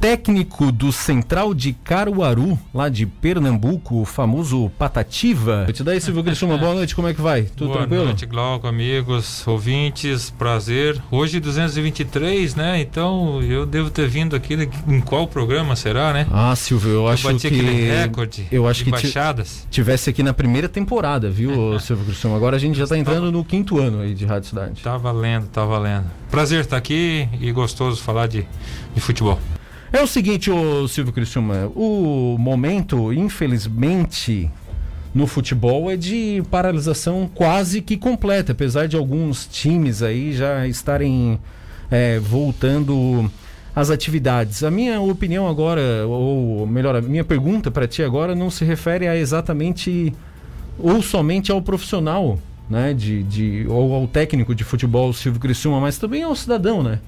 técnico do Central de Caruaru, lá de Pernambuco, o famoso Patativa. Eu te dá aí, Silvio Criciúma, boa noite, como é que vai? Tudo boa tranquilo? Boa noite, Glauco, amigos, ouvintes, prazer. Hoje 223, né? Então eu devo ter vindo aqui em qual programa será, né? Ah, Silvio, eu, eu acho bati que aquele recorde eu acho que baixadas. tivesse aqui na primeira temporada, viu, Silvio Criciúma? Agora a gente já está entrando no quinto ano aí de Rádio Cidade. Tá valendo, tá valendo. Prazer estar aqui e gostoso falar de, de futebol. É o seguinte, ô Silvio Criciúma, o momento, infelizmente, no futebol é de paralisação quase que completa, apesar de alguns times aí já estarem é, voltando às atividades. A minha opinião agora, ou melhor, a minha pergunta para ti agora não se refere a exatamente ou somente ao profissional, né, de, de, ou ao técnico de futebol Silvio Criciúma, mas também ao cidadão, né?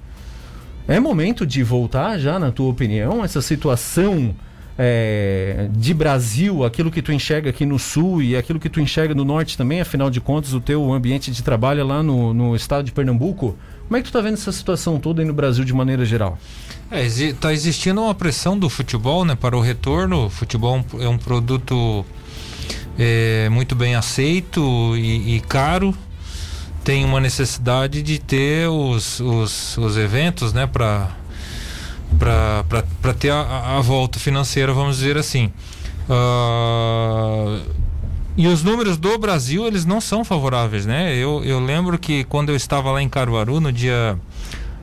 É momento de voltar já, na tua opinião, essa situação é, de Brasil, aquilo que tu enxerga aqui no sul e aquilo que tu enxerga no norte também, afinal de contas, o teu ambiente de trabalho é lá no, no estado de Pernambuco. Como é que tu está vendo essa situação toda aí no Brasil de maneira geral? É, tá existindo uma pressão do futebol né, para o retorno. O futebol é um produto é, muito bem aceito e, e caro tem uma necessidade de ter os, os, os eventos, né, para para ter a, a, volta financeira, vamos dizer assim. Uh, e os números do Brasil, eles não são favoráveis, né? Eu, eu lembro que quando eu estava lá em Caruaru, no dia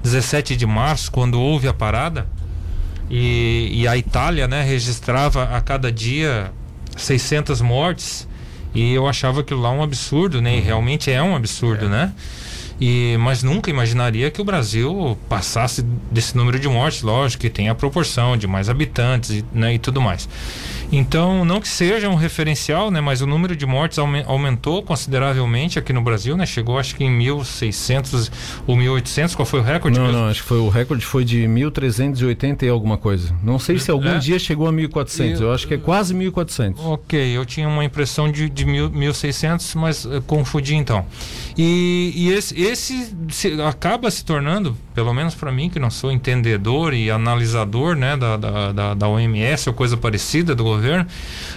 17 de março, quando houve a parada, e, e a Itália, né, registrava a cada dia 600 mortes, e eu achava aquilo lá um absurdo, né? E uhum. realmente é um absurdo, é. né? E, mas nunca imaginaria que o Brasil passasse desse número de mortes, lógico que tem a proporção de mais habitantes e, né, e tudo mais. Então, não que seja um referencial, né, mas o número de mortes aumentou consideravelmente aqui no Brasil, né? Chegou acho que em 1.600 ou 1.800, qual foi o recorde? Não, mesmo? não, acho que foi o recorde foi de 1.380 e alguma coisa. Não sei se algum é? dia chegou a 1.400, eu, eu, acho que é quase 1.400. Ok, eu tinha uma impressão de, de 1.600, mas uh, confundi então. E, e esse, esse se, acaba se tornando, pelo menos para mim, que não sou entendedor e analisador né, da, da, da, da OMS ou coisa parecida do governo,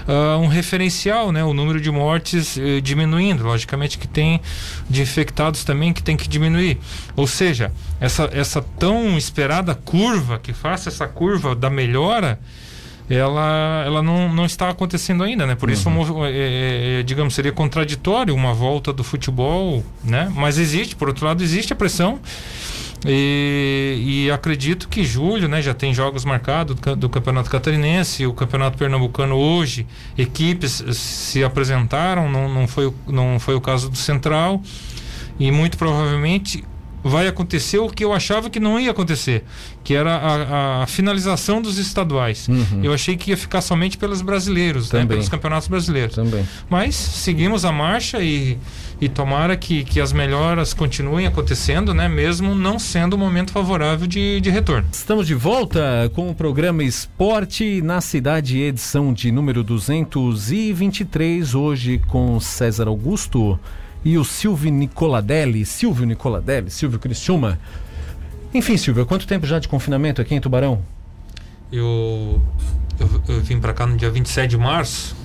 uh, um referencial, né, o número de mortes uh, diminuindo. Logicamente que tem de infectados também que tem que diminuir. Ou seja, essa, essa tão esperada curva, que faça essa curva da melhora, ela, ela não, não está acontecendo ainda, né? Por uhum. isso, é, é, digamos, seria contraditório uma volta do futebol, né? Mas existe, por outro lado, existe a pressão. E, e, acredito que julho, né, já tem jogos marcados do, Campeonato Catarinense, o Campeonato Pernambucano hoje, equipes se apresentaram, não, não, foi, não foi o caso do Central, e muito provavelmente vai acontecer o que eu achava que não ia acontecer, que era a, a finalização dos estaduais. Uhum. Eu achei que ia ficar somente pelos brasileiros, né, pelos campeonatos brasileiros. Também. Mas seguimos a marcha e, e tomara que, que as melhoras continuem acontecendo, né, mesmo não sendo um momento favorável de, de retorno. Estamos de volta com o programa Esporte na Cidade, edição de número 223, hoje com César Augusto e o Silvio Nicoladelli, Silvio Nicoladelli, Silvio Criciúma. Enfim, Silvio, quanto tempo já de confinamento aqui em Tubarão? Eu, eu, eu vim para cá no dia 27 de março,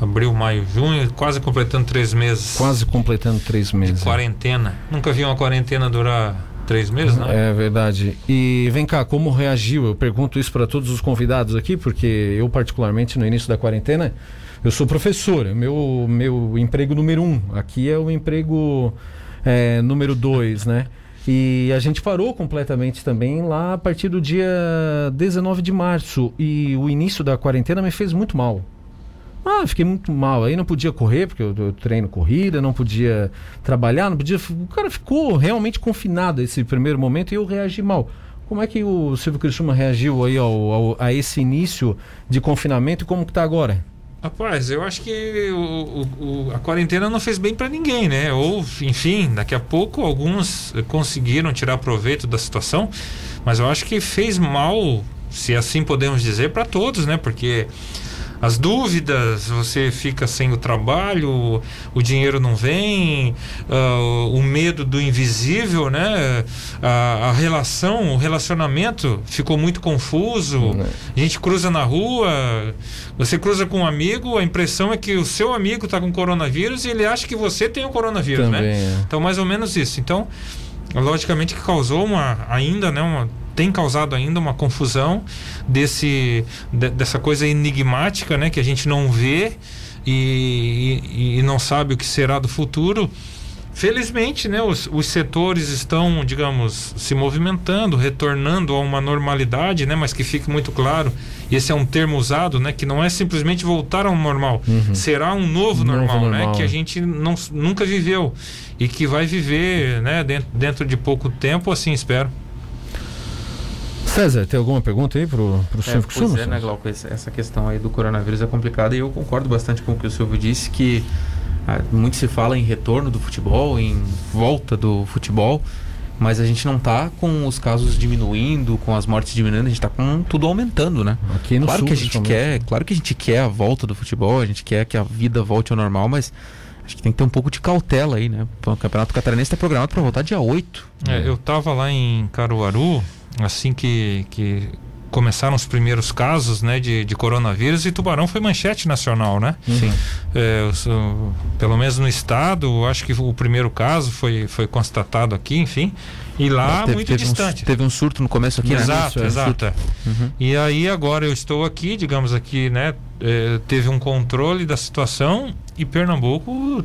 abril, maio, junho, quase completando três meses. Quase completando três meses. De quarentena. Nunca vi uma quarentena durar três meses, não? É verdade. E vem cá, como reagiu? Eu pergunto isso para todos os convidados aqui, porque eu, particularmente, no início da quarentena, eu sou professor, é meu, meu emprego número um. Aqui é o emprego é, número dois, né? E a gente parou completamente também lá a partir do dia 19 de março. E o início da quarentena me fez muito mal. Ah, fiquei muito mal. Aí não podia correr, porque eu, eu, treino corrida, não podia trabalhar, não podia. O cara ficou realmente confinado esse primeiro momento e eu reagi mal. Como é que o Silvio Criciúma reagiu aí ao, ao, a esse início de confinamento e como que tá agora? Rapaz, eu acho que o, o, a quarentena não fez bem para ninguém, né? Ou, enfim, daqui a pouco alguns conseguiram tirar proveito da situação, mas eu acho que fez mal, se assim podemos dizer, para todos, né? Porque as dúvidas, você fica sem o trabalho, o dinheiro não vem, uh, o medo do invisível, né? A, a, relação, o relacionamento ficou muito confuso. Uhum. A gente cruza na rua, você cruza com um amigo, a impressão é que o seu amigo está com coronavírus e ele acha que você tem o coronavírus, né? Também, né? É. Então, mais ou menos isso. Então, logicamente que causou uma ainda, né, uma tem causado ainda uma confusão desse, de, dessa coisa enigmática, né, que a gente não vê e, e, e não sabe o que será do futuro. Felizmente, né, os, os, setores estão, digamos, se movimentando, retornando a uma normalidade, né, mas que fique muito claro, esse é um termo usado, né, que não é simplesmente voltar ao normal, uhum. será um novo, novo normal, normal, né, que a gente não, nunca viveu e que vai viver, né, dentro, dentro de pouco tempo, assim espero. César, tem alguma pergunta aí pro, pro é, Silvio Pois é, né, Glauco, essa questão aí do coronavírus é complicada e eu concordo bastante com o que o Silvio disse, que ah, muito se fala em retorno do futebol, em volta do futebol, mas a gente não está com os casos diminuindo, com as mortes diminuindo, a gente está com tudo aumentando, né? Aqui no claro sul, que a gente quer, claro que a gente quer a volta do futebol, a gente quer que a vida volte ao normal, mas acho que tem que ter um pouco de cautela aí, né? O Campeonato Catarinense está programado para voltar dia 8. É, eu estava lá em Caruaru, assim que, que começaram os primeiros casos né, de, de coronavírus e Tubarão foi manchete nacional, né? Sim. É, o, pelo menos no estado, acho que o primeiro caso foi, foi constatado aqui, enfim. E lá teve, muito teve distante. Um, teve um surto no começo aqui, exato, né? Exato, é. uhum. E aí agora eu estou aqui, digamos aqui, né? É, teve um controle da situação e Pernambuco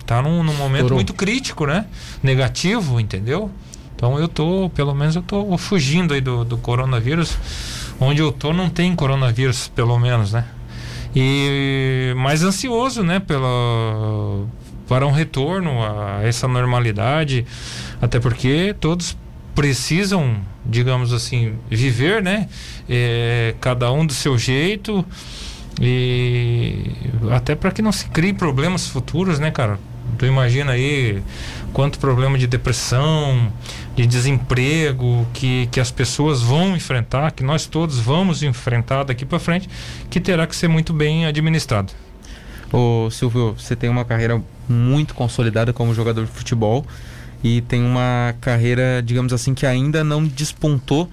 está num, num momento Estourou. muito crítico, né? Negativo, entendeu? Então eu tô, pelo menos eu tô fugindo aí do, do coronavírus. Onde eu tô não tem coronavírus, pelo menos, né? E mais ansioso, né, pela para um retorno a essa normalidade, até porque todos precisam, digamos assim, viver, né? É, cada um do seu jeito e até para que não se crie problemas futuros, né, cara? Tu imagina aí quanto problema de depressão, de desemprego que, que as pessoas vão enfrentar, que nós todos vamos enfrentar daqui para frente, que terá que ser muito bem administrado. Ô Silvio, você tem uma carreira muito consolidada como jogador de futebol e tem uma carreira, digamos assim, que ainda não despontou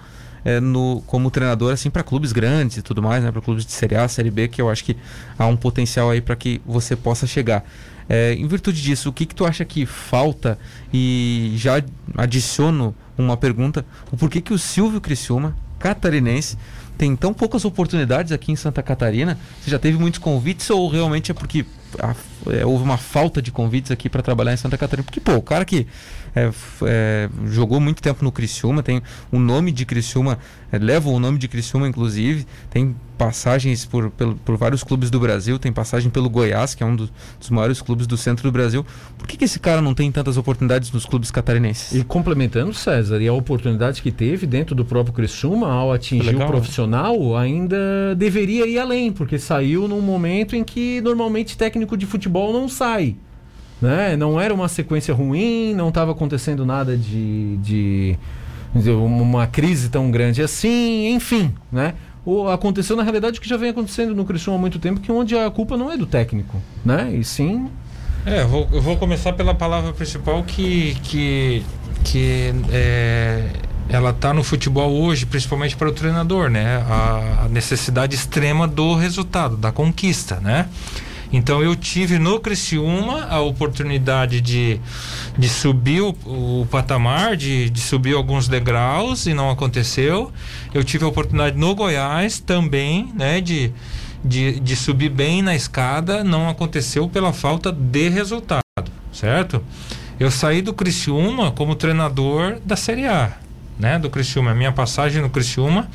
é, no, como treinador assim para clubes grandes e tudo mais, né, para clubes de Série A, Série B, que eu acho que há um potencial aí para que você possa chegar. É, em virtude disso, o que, que tu acha que falta? E já adiciono uma pergunta: o porquê que o Silvio Criciúma, catarinense, tem tão poucas oportunidades aqui em Santa Catarina? Você já teve muitos convites ou realmente é porque a, é, houve uma falta de convites aqui para trabalhar em Santa Catarina? Porque, pô, o cara que é, é, jogou muito tempo no Criciúma, tem o nome de Criciúma, é, leva o nome de Criciúma, inclusive, tem passagens por, por, por, vários clubes do Brasil, tem passagem pelo Goiás, que é um dos, dos maiores clubes do centro do Brasil. Por que, que, esse cara não tem tantas oportunidades nos clubes catarinenses? E complementando, César, e a oportunidade que teve dentro do próprio Criciúma, ao atingir o profissional, ainda deveria ir além, porque saiu num momento em que normalmente técnico de futebol não sai. Né? Não era uma sequência ruim, não estava acontecendo nada de, de, de uma crise tão grande assim, enfim, né? o, aconteceu na realidade o que já vem acontecendo no Criciúma há muito tempo, que onde a culpa não é do técnico, né? E sim. É, eu vou, eu vou começar pela palavra principal que que que é, ela está no futebol hoje, principalmente para o treinador, né? A, a necessidade extrema do resultado, da conquista, né? Então eu tive no Criciúma a oportunidade de, de subir o, o patamar, de, de subir alguns degraus e não aconteceu. Eu tive a oportunidade no Goiás também, né, de, de, de subir bem na escada, não aconteceu pela falta de resultado, certo? Eu saí do Criciúma como treinador da Série A, né, do Criciúma. A minha passagem no Criciúma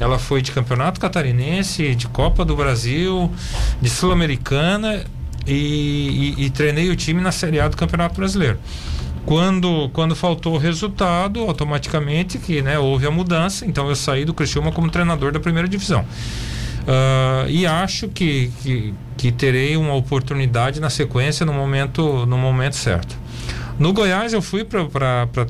ela foi de Campeonato Catarinense, de Copa do Brasil, de Sul-Americana e, e, e treinei o time na Série A do Campeonato Brasileiro. Quando, quando faltou o resultado, automaticamente que né, houve a mudança, então eu saí do Criciúma como treinador da primeira divisão. Uh, e acho que, que, que, terei uma oportunidade na sequência no momento, no momento certo. No Goiás eu fui para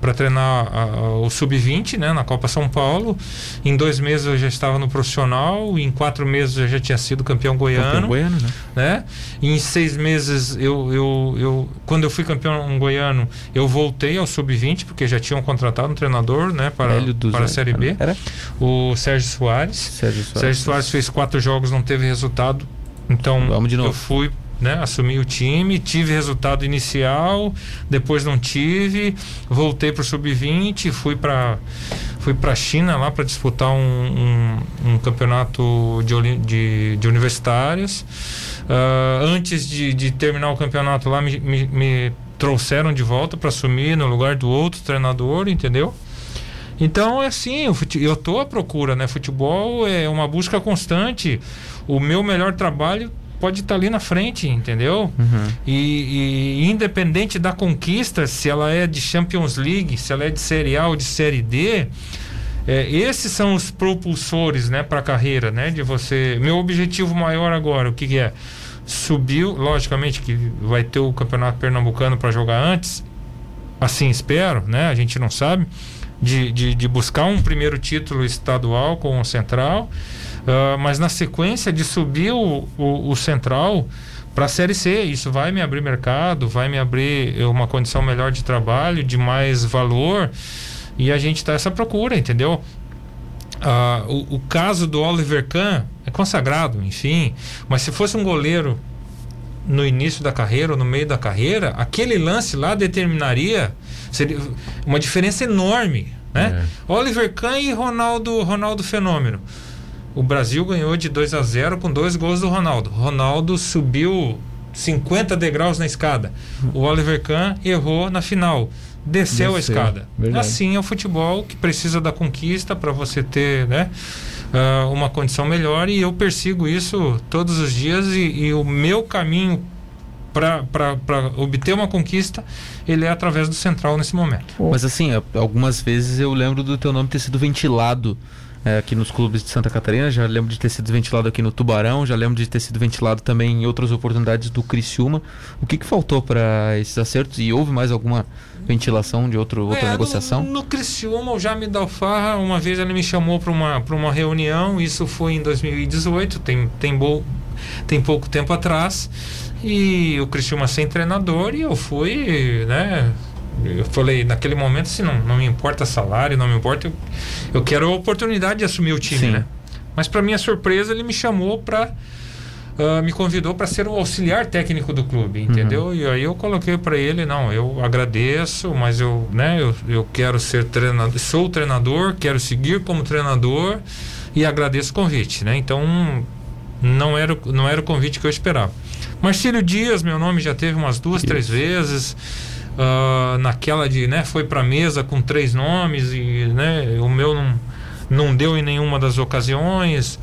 para treinar a, a, o sub-20 né, na Copa São Paulo. Em dois meses eu já estava no profissional, em quatro meses eu já tinha sido campeão goiano. Campeão goiano né? né? em seis meses, eu, eu, eu, quando eu fui campeão goiano, eu voltei ao sub-20, porque já tinham contratado um treinador né, para, para a Série B. Era? O Sérgio Soares. Sérgio Soares. Sérgio Soares fez quatro jogos, não teve resultado. Então eu fui né? Assumi o time, tive resultado inicial, depois não tive, voltei para o sub-20, fui para fui para a China lá para disputar um, um, um, campeonato de, de, de universitários. Uh, antes de, de, terminar o campeonato lá, me, me, me trouxeram de volta para assumir no lugar do outro treinador, entendeu? Então é assim, eu estou à procura, né? Futebol é uma busca constante. O meu melhor trabalho pode estar tá ali na frente, entendeu? Uhum. E, e, independente da conquista, se ela é de Champions League, se ela é de Série A ou de Série D, é, esses são os propulsores, né, para a carreira, né? De você. Meu objetivo maior agora, o que, que é? Subiu, logicamente que vai ter o campeonato pernambucano para jogar antes, assim espero, né? A gente não sabe. De, de, de buscar um primeiro título estadual com o Central Uh, mas na sequência de subir o, o, o Central para a Série C, isso vai me abrir mercado, vai me abrir uma condição melhor de trabalho, de mais valor. E a gente está essa procura, entendeu? Uh, o, o, caso do Oliver Kahn é consagrado, enfim. Mas se fosse um goleiro no início da carreira ou no meio da carreira, aquele lance lá determinaria seria uma diferença enorme, né? É. Oliver Kahn e Ronaldo, Ronaldo Fenômeno. O Brasil ganhou de 2 a 0 com dois gols do Ronaldo. Ronaldo subiu 50 degraus na escada. O Oliver Kahn errou na final. Desceu, Desceu a escada. Verdade. Assim é o futebol que precisa da conquista para você ter, né? Uh, uma condição melhor e eu persigo isso todos os dias e, e o meu caminho para obter uma conquista ele é através do central nesse momento. Mas assim, algumas vezes eu lembro do teu nome ter sido ventilado é, aqui nos clubes de Santa Catarina, já lembro de ter sido ventilado aqui no Tubarão, já lembro de ter sido ventilado também em outras oportunidades do Criciúma. O que, que faltou para esses acertos e houve mais alguma ventilação de outro, outra é, negociação? No, no Criciúma, o Jaime Dalfarra, uma vez ele me chamou para uma, uma reunião, isso foi em 2018, tem, tem, bo, tem pouco tempo atrás, e o Criciúma sem treinador, e eu fui, né, eu falei, naquele momento, assim, não, não me importa salário, não me importa. Eu, eu quero a oportunidade de assumir o time, Sim. né? Mas, para minha surpresa, ele me chamou para. Uh, ah, me convidou para ser o auxiliar técnico do clube, entendeu? Uhum. E aí eu coloquei para ele, não, eu agradeço, mas eu, né, eu, eu quero ser treinador, sou treinador, quero seguir como treinador e agradeço o convite, né? Então não era, não era o convite que eu esperava. Marcílio Dias, meu nome já teve umas duas, Isso. três vezes uh, naquela de, né, foi para mesa com três nomes e, né, o meu não, não deu em nenhuma das ocasiões.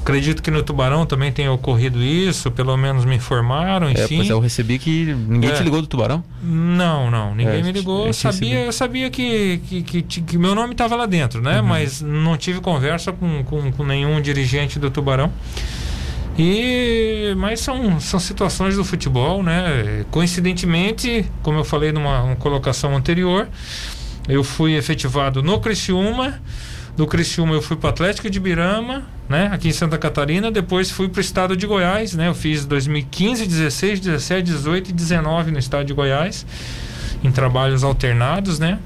Acredito que no Tubarão também tenha ocorrido isso, pelo menos me informaram, é, enfim. É, pois eu recebi que ninguém é. te ligou do Tubarão? Não, não, ninguém é, me ligou. Eu sabia, eu sabia que, que, que, que meu nome estava lá dentro, né? Uhum. Mas não tive conversa com, com, com nenhum dirigente do Tubarão. E mas são, são situações do futebol, né? Coincidentemente, como eu falei numa colocação anterior, eu fui efetivado no Criciúma. Do Criciúma eu fui para Atlético de Birama, né? Aqui em Santa Catarina. Depois fui para o estado de Goiás, né? Eu fiz 2015, 16, 17, 18 e 19 no estado de Goiás, em trabalhos alternados, né?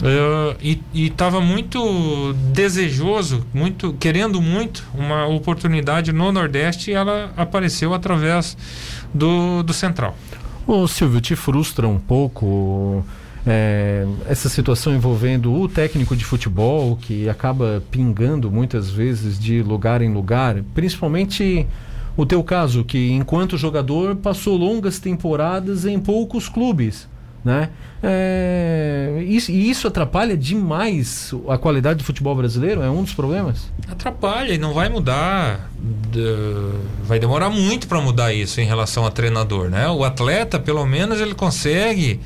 Uh, e estava muito desejoso, muito querendo muito uma oportunidade no Nordeste e ela apareceu através do, do Central. Ô Silvio, te frustra um pouco é, essa situação envolvendo o técnico de futebol que acaba pingando muitas vezes de lugar em lugar, principalmente o teu caso, que enquanto jogador passou longas temporadas em poucos clubes né? É, isso, e isso atrapalha demais a qualidade do futebol brasileiro? É um dos problemas? Atrapalha e não vai mudar. Vai demorar muito para mudar isso em relação a treinador, né? O atleta, pelo menos, ele consegue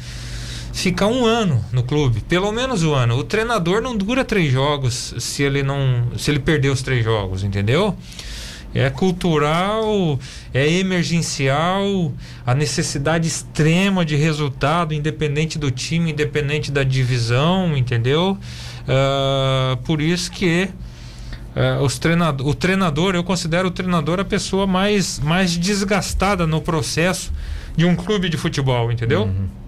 ficar um ano no clube, pelo menos um ano. O treinador não dura três jogos se ele não, se ele perder os três jogos, entendeu? É cultural, é emergencial, a necessidade extrema de resultado, independente do time, independente da divisão, entendeu? Uh, por isso que uh, os treinador, o treinador, eu considero o treinador a pessoa mais, mais desgastada no processo de um clube de futebol, entendeu? Uhum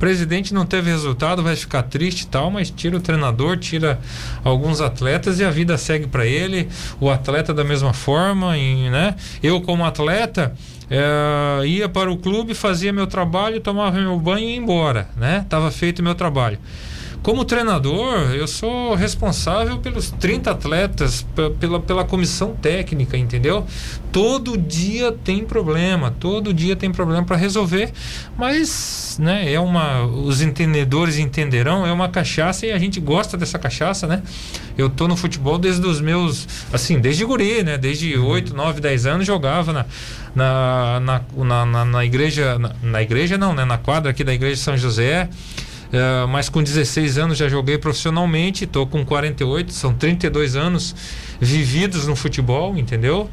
presidente não teve resultado, vai ficar triste e tal, mas tira o treinador, tira alguns atletas e a vida segue para ele. O atleta da mesma forma, e, né? Eu como atleta é, ia para o clube, fazia meu trabalho, tomava meu banho e ia embora, né? Tava feito meu trabalho. Como treinador, eu sou responsável pelos 30 atletas, pela, pela comissão técnica, entendeu? Todo dia tem problema, todo dia tem problema para resolver, mas, né, é uma. Os entendedores entenderão, é uma cachaça e a gente gosta dessa cachaça, né? Eu tô no futebol desde os meus. Assim, desde guri, né? Desde 8, 9, 10 anos jogava na. Na, na, na, na igreja, na, na igreja não, né? Na quadra aqui da igreja de São José. Uh, mas com 16 anos já joguei profissionalmente, estou com 48, são 32 anos vividos no futebol, entendeu?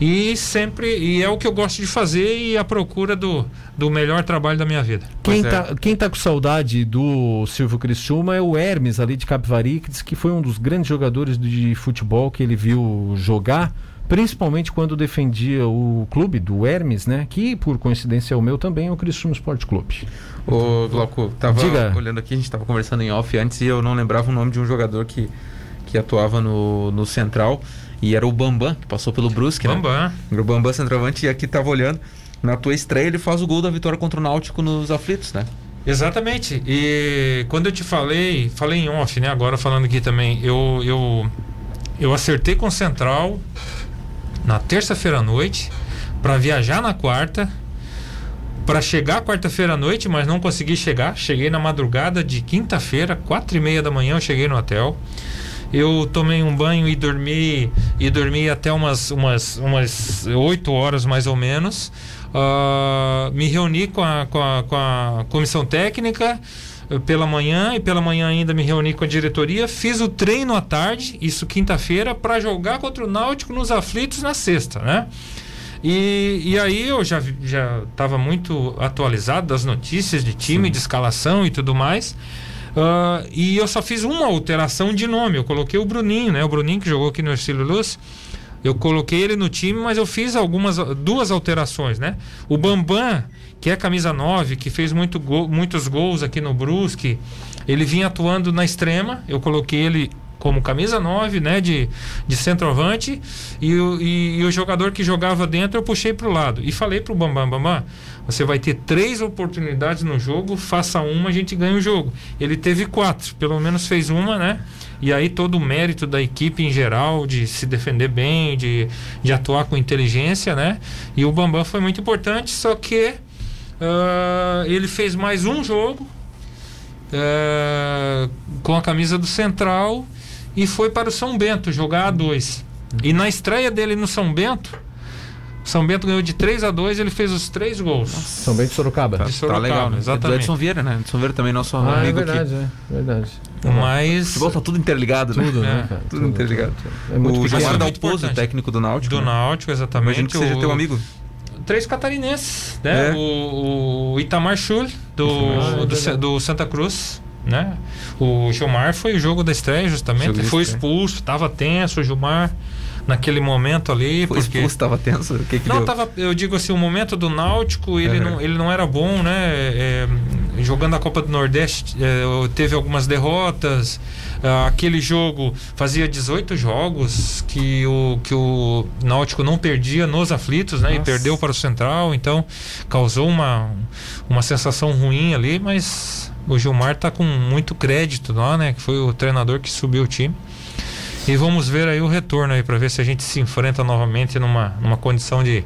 E sempre, e é o que eu gosto de fazer e a procura do, do melhor trabalho da minha vida. Quem está é. quem tá com saudade do Silvio Criciúma é o Hermes ali de Capivari, que diz que foi um dos grandes jogadores de futebol que ele viu jogar principalmente quando defendia o clube do Hermes, né? Que por coincidência é o meu também, é o Criciúma Esporte Clube. Ô, Glauco, tava Diga. olhando aqui, a gente estava conversando em off antes e eu não lembrava o nome de um jogador que, que atuava no, no Central e era o Bambam, que passou pelo Brusque, Bambam. né? O Bambam centroavante e aqui tava olhando, na tua estreia ele faz o gol da vitória contra o Náutico nos aflitos, né? Exatamente. E quando eu te falei, falei em off, né? Agora falando aqui também, eu eu eu acertei com o Central na terça-feira à noite para viajar na quarta para chegar quarta-feira à noite, mas não consegui chegar. Cheguei na madrugada de quinta-feira, quatro e meia da manhã, eu cheguei no hotel. Eu tomei um banho e dormi e dormi até umas umas umas oito horas mais ou menos. Uh, me reuni com a, com a, com a comissão técnica pela manhã e pela manhã ainda me reuni com a diretoria, fiz o treino à tarde, isso quinta-feira, para jogar contra o Náutico nos aflitos na sexta, né? E, e aí eu já já estava muito atualizado das notícias de time, Sim. de escalação e tudo mais. Uh, e eu só fiz uma alteração de nome. Eu coloquei o Bruninho, né? O Bruninho que jogou aqui no Ercílio Luz. Eu coloquei ele no time, mas eu fiz algumas duas alterações, né? O Bambam que é camisa 9, que fez muito muitos gols aqui no Brusque. Ele vinha atuando na extrema, eu coloquei ele como camisa 9, né, de, de centroavante, e, o, e, e o jogador que jogava dentro eu puxei para o lado. E falei para o Bambam, Bambam, você vai ter três oportunidades no jogo, faça uma, a gente ganha o jogo. Ele teve quatro, pelo menos fez uma, né? E aí todo o mérito da equipe em geral, de se defender bem, de, de atuar com inteligência, né? E o Bambam foi muito importante, só que Uh, ele fez mais um jogo uh, com a camisa do Central e foi para o São Bento jogar a dois. E na estreia dele no São Bento, São Bento ganhou de 3 a 2 ele fez os três gols. Nossa. São Bento de Sorocaba. Tá, de Sorocaba, tá legal, né? exatamente. Edson Vieira, né? Edson Vieira também nosso ah, é amigo é verdade, aqui. É verdade. Mas... O futebol tá tudo interligado, né? Tudo, né? É. Tudo, tudo, interligado. Tudo. É muito o Gilmar Dalpozo, técnico do Náutico. Do né? Náutico, exatamente. Imagino que seja o... teu amigo três catarinenses, né? É. O, o, Itamar Schul, do, ah, do, do, Santa Cruz, né? O Gilmar foi o jogo da estreia, justamente. foi expulso, estava tenso o Gilmar naquele momento ali. Foi porque... expulso, estava tenso? Que que não, deu? tava, eu digo assim, o momento do Náutico, ele, não, ele não era bom, né? É, jogando a Copa do Nordeste, é, teve algumas derrotas. Ah, aquele jogo fazia 18 jogos que o, que o Náutico não perdia nos aflitos, né? Nossa. E perdeu para o Central, então causou uma, uma sensação ruim ali, mas o Gilmar está com muito crédito lá, né? Que foi o treinador que subiu o time. E vamos ver aí o retorno aí para ver se a gente se enfrenta novamente numa, numa condição de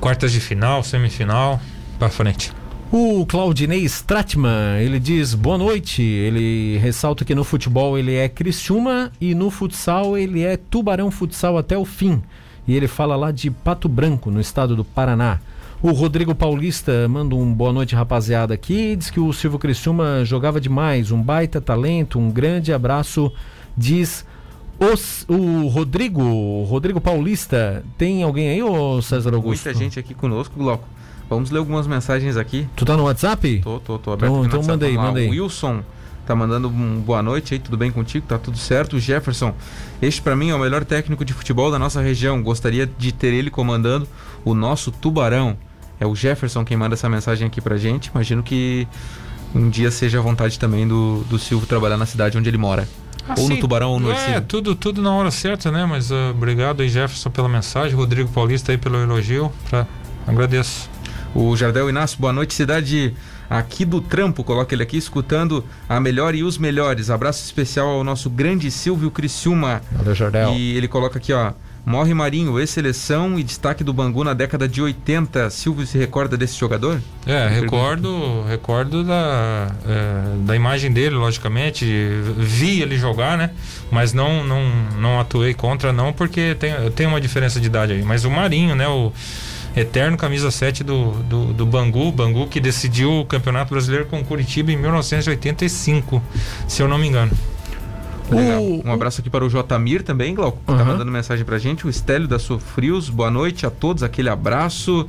quartas de final, semifinal, para frente. O Claudinei Stratman, ele diz boa noite. Ele ressalta que no futebol ele é Criciúma e no futsal ele é Tubarão Futsal até o fim. E ele fala lá de Pato Branco, no estado do Paraná. O Rodrigo Paulista manda um boa noite, rapaziada, aqui. Diz que o Silvio Criciúma jogava demais, um baita talento, um grande abraço, diz Os, o Rodrigo, Rodrigo Paulista, tem alguém aí, ô César Augusto? Muita gente aqui conosco, Glauco. Vamos ler algumas mensagens aqui. Tu tá no WhatsApp? Tô, tô, tô aberto. Então- então WhatsApp. manda aí, Vamos lá. manda aí. O Wilson tá mandando um boa noite aí, tudo bem contigo? Tá tudo certo. O Jefferson, este pra mim é o melhor técnico de futebol da nossa região. Gostaria de ter ele comandando o nosso Tubarão. É o Jefferson quem manda essa mensagem aqui pra gente. Imagino que um dia seja a vontade também do, do Silvio trabalhar na cidade onde ele mora. ou no Tubarão ou no É, Ercílio. tudo, tudo na hora certa, né? Mas ah, obrigado aí, Jefferson, pela mensagem. Rodrigo Paulista aí pelo elogio. Pra... Agradeço. O Jardel Inácio, boa noite, cidade aqui do Trampo. Coloca ele aqui escutando a melhor e os melhores. Abraço especial ao nosso grande Silvio Criciúma. Valeu, Jardel. E ele coloca aqui, ó. Morre Marinho, ex-seleção e destaque do Bangu na década de 80. Silvio se recorda desse jogador? É, recordo, recordo da, é, da imagem dele, logicamente. Vi ele jogar, né? Mas não, não, não atuei contra, não, porque tem, tem uma diferença de idade aí. Mas o Marinho, né? O eterno camisa 7 do, do, do Bangu, Bangu que decidiu o Campeonato Brasileiro com Curitiba em 1985, se eu não me engano. O- Um abraço aqui para o Jotamir também, Glauco, que tá Aham. mandando mensagem pra gente. O Estélio da Sofrios, boa noite a todos, aquele abraço.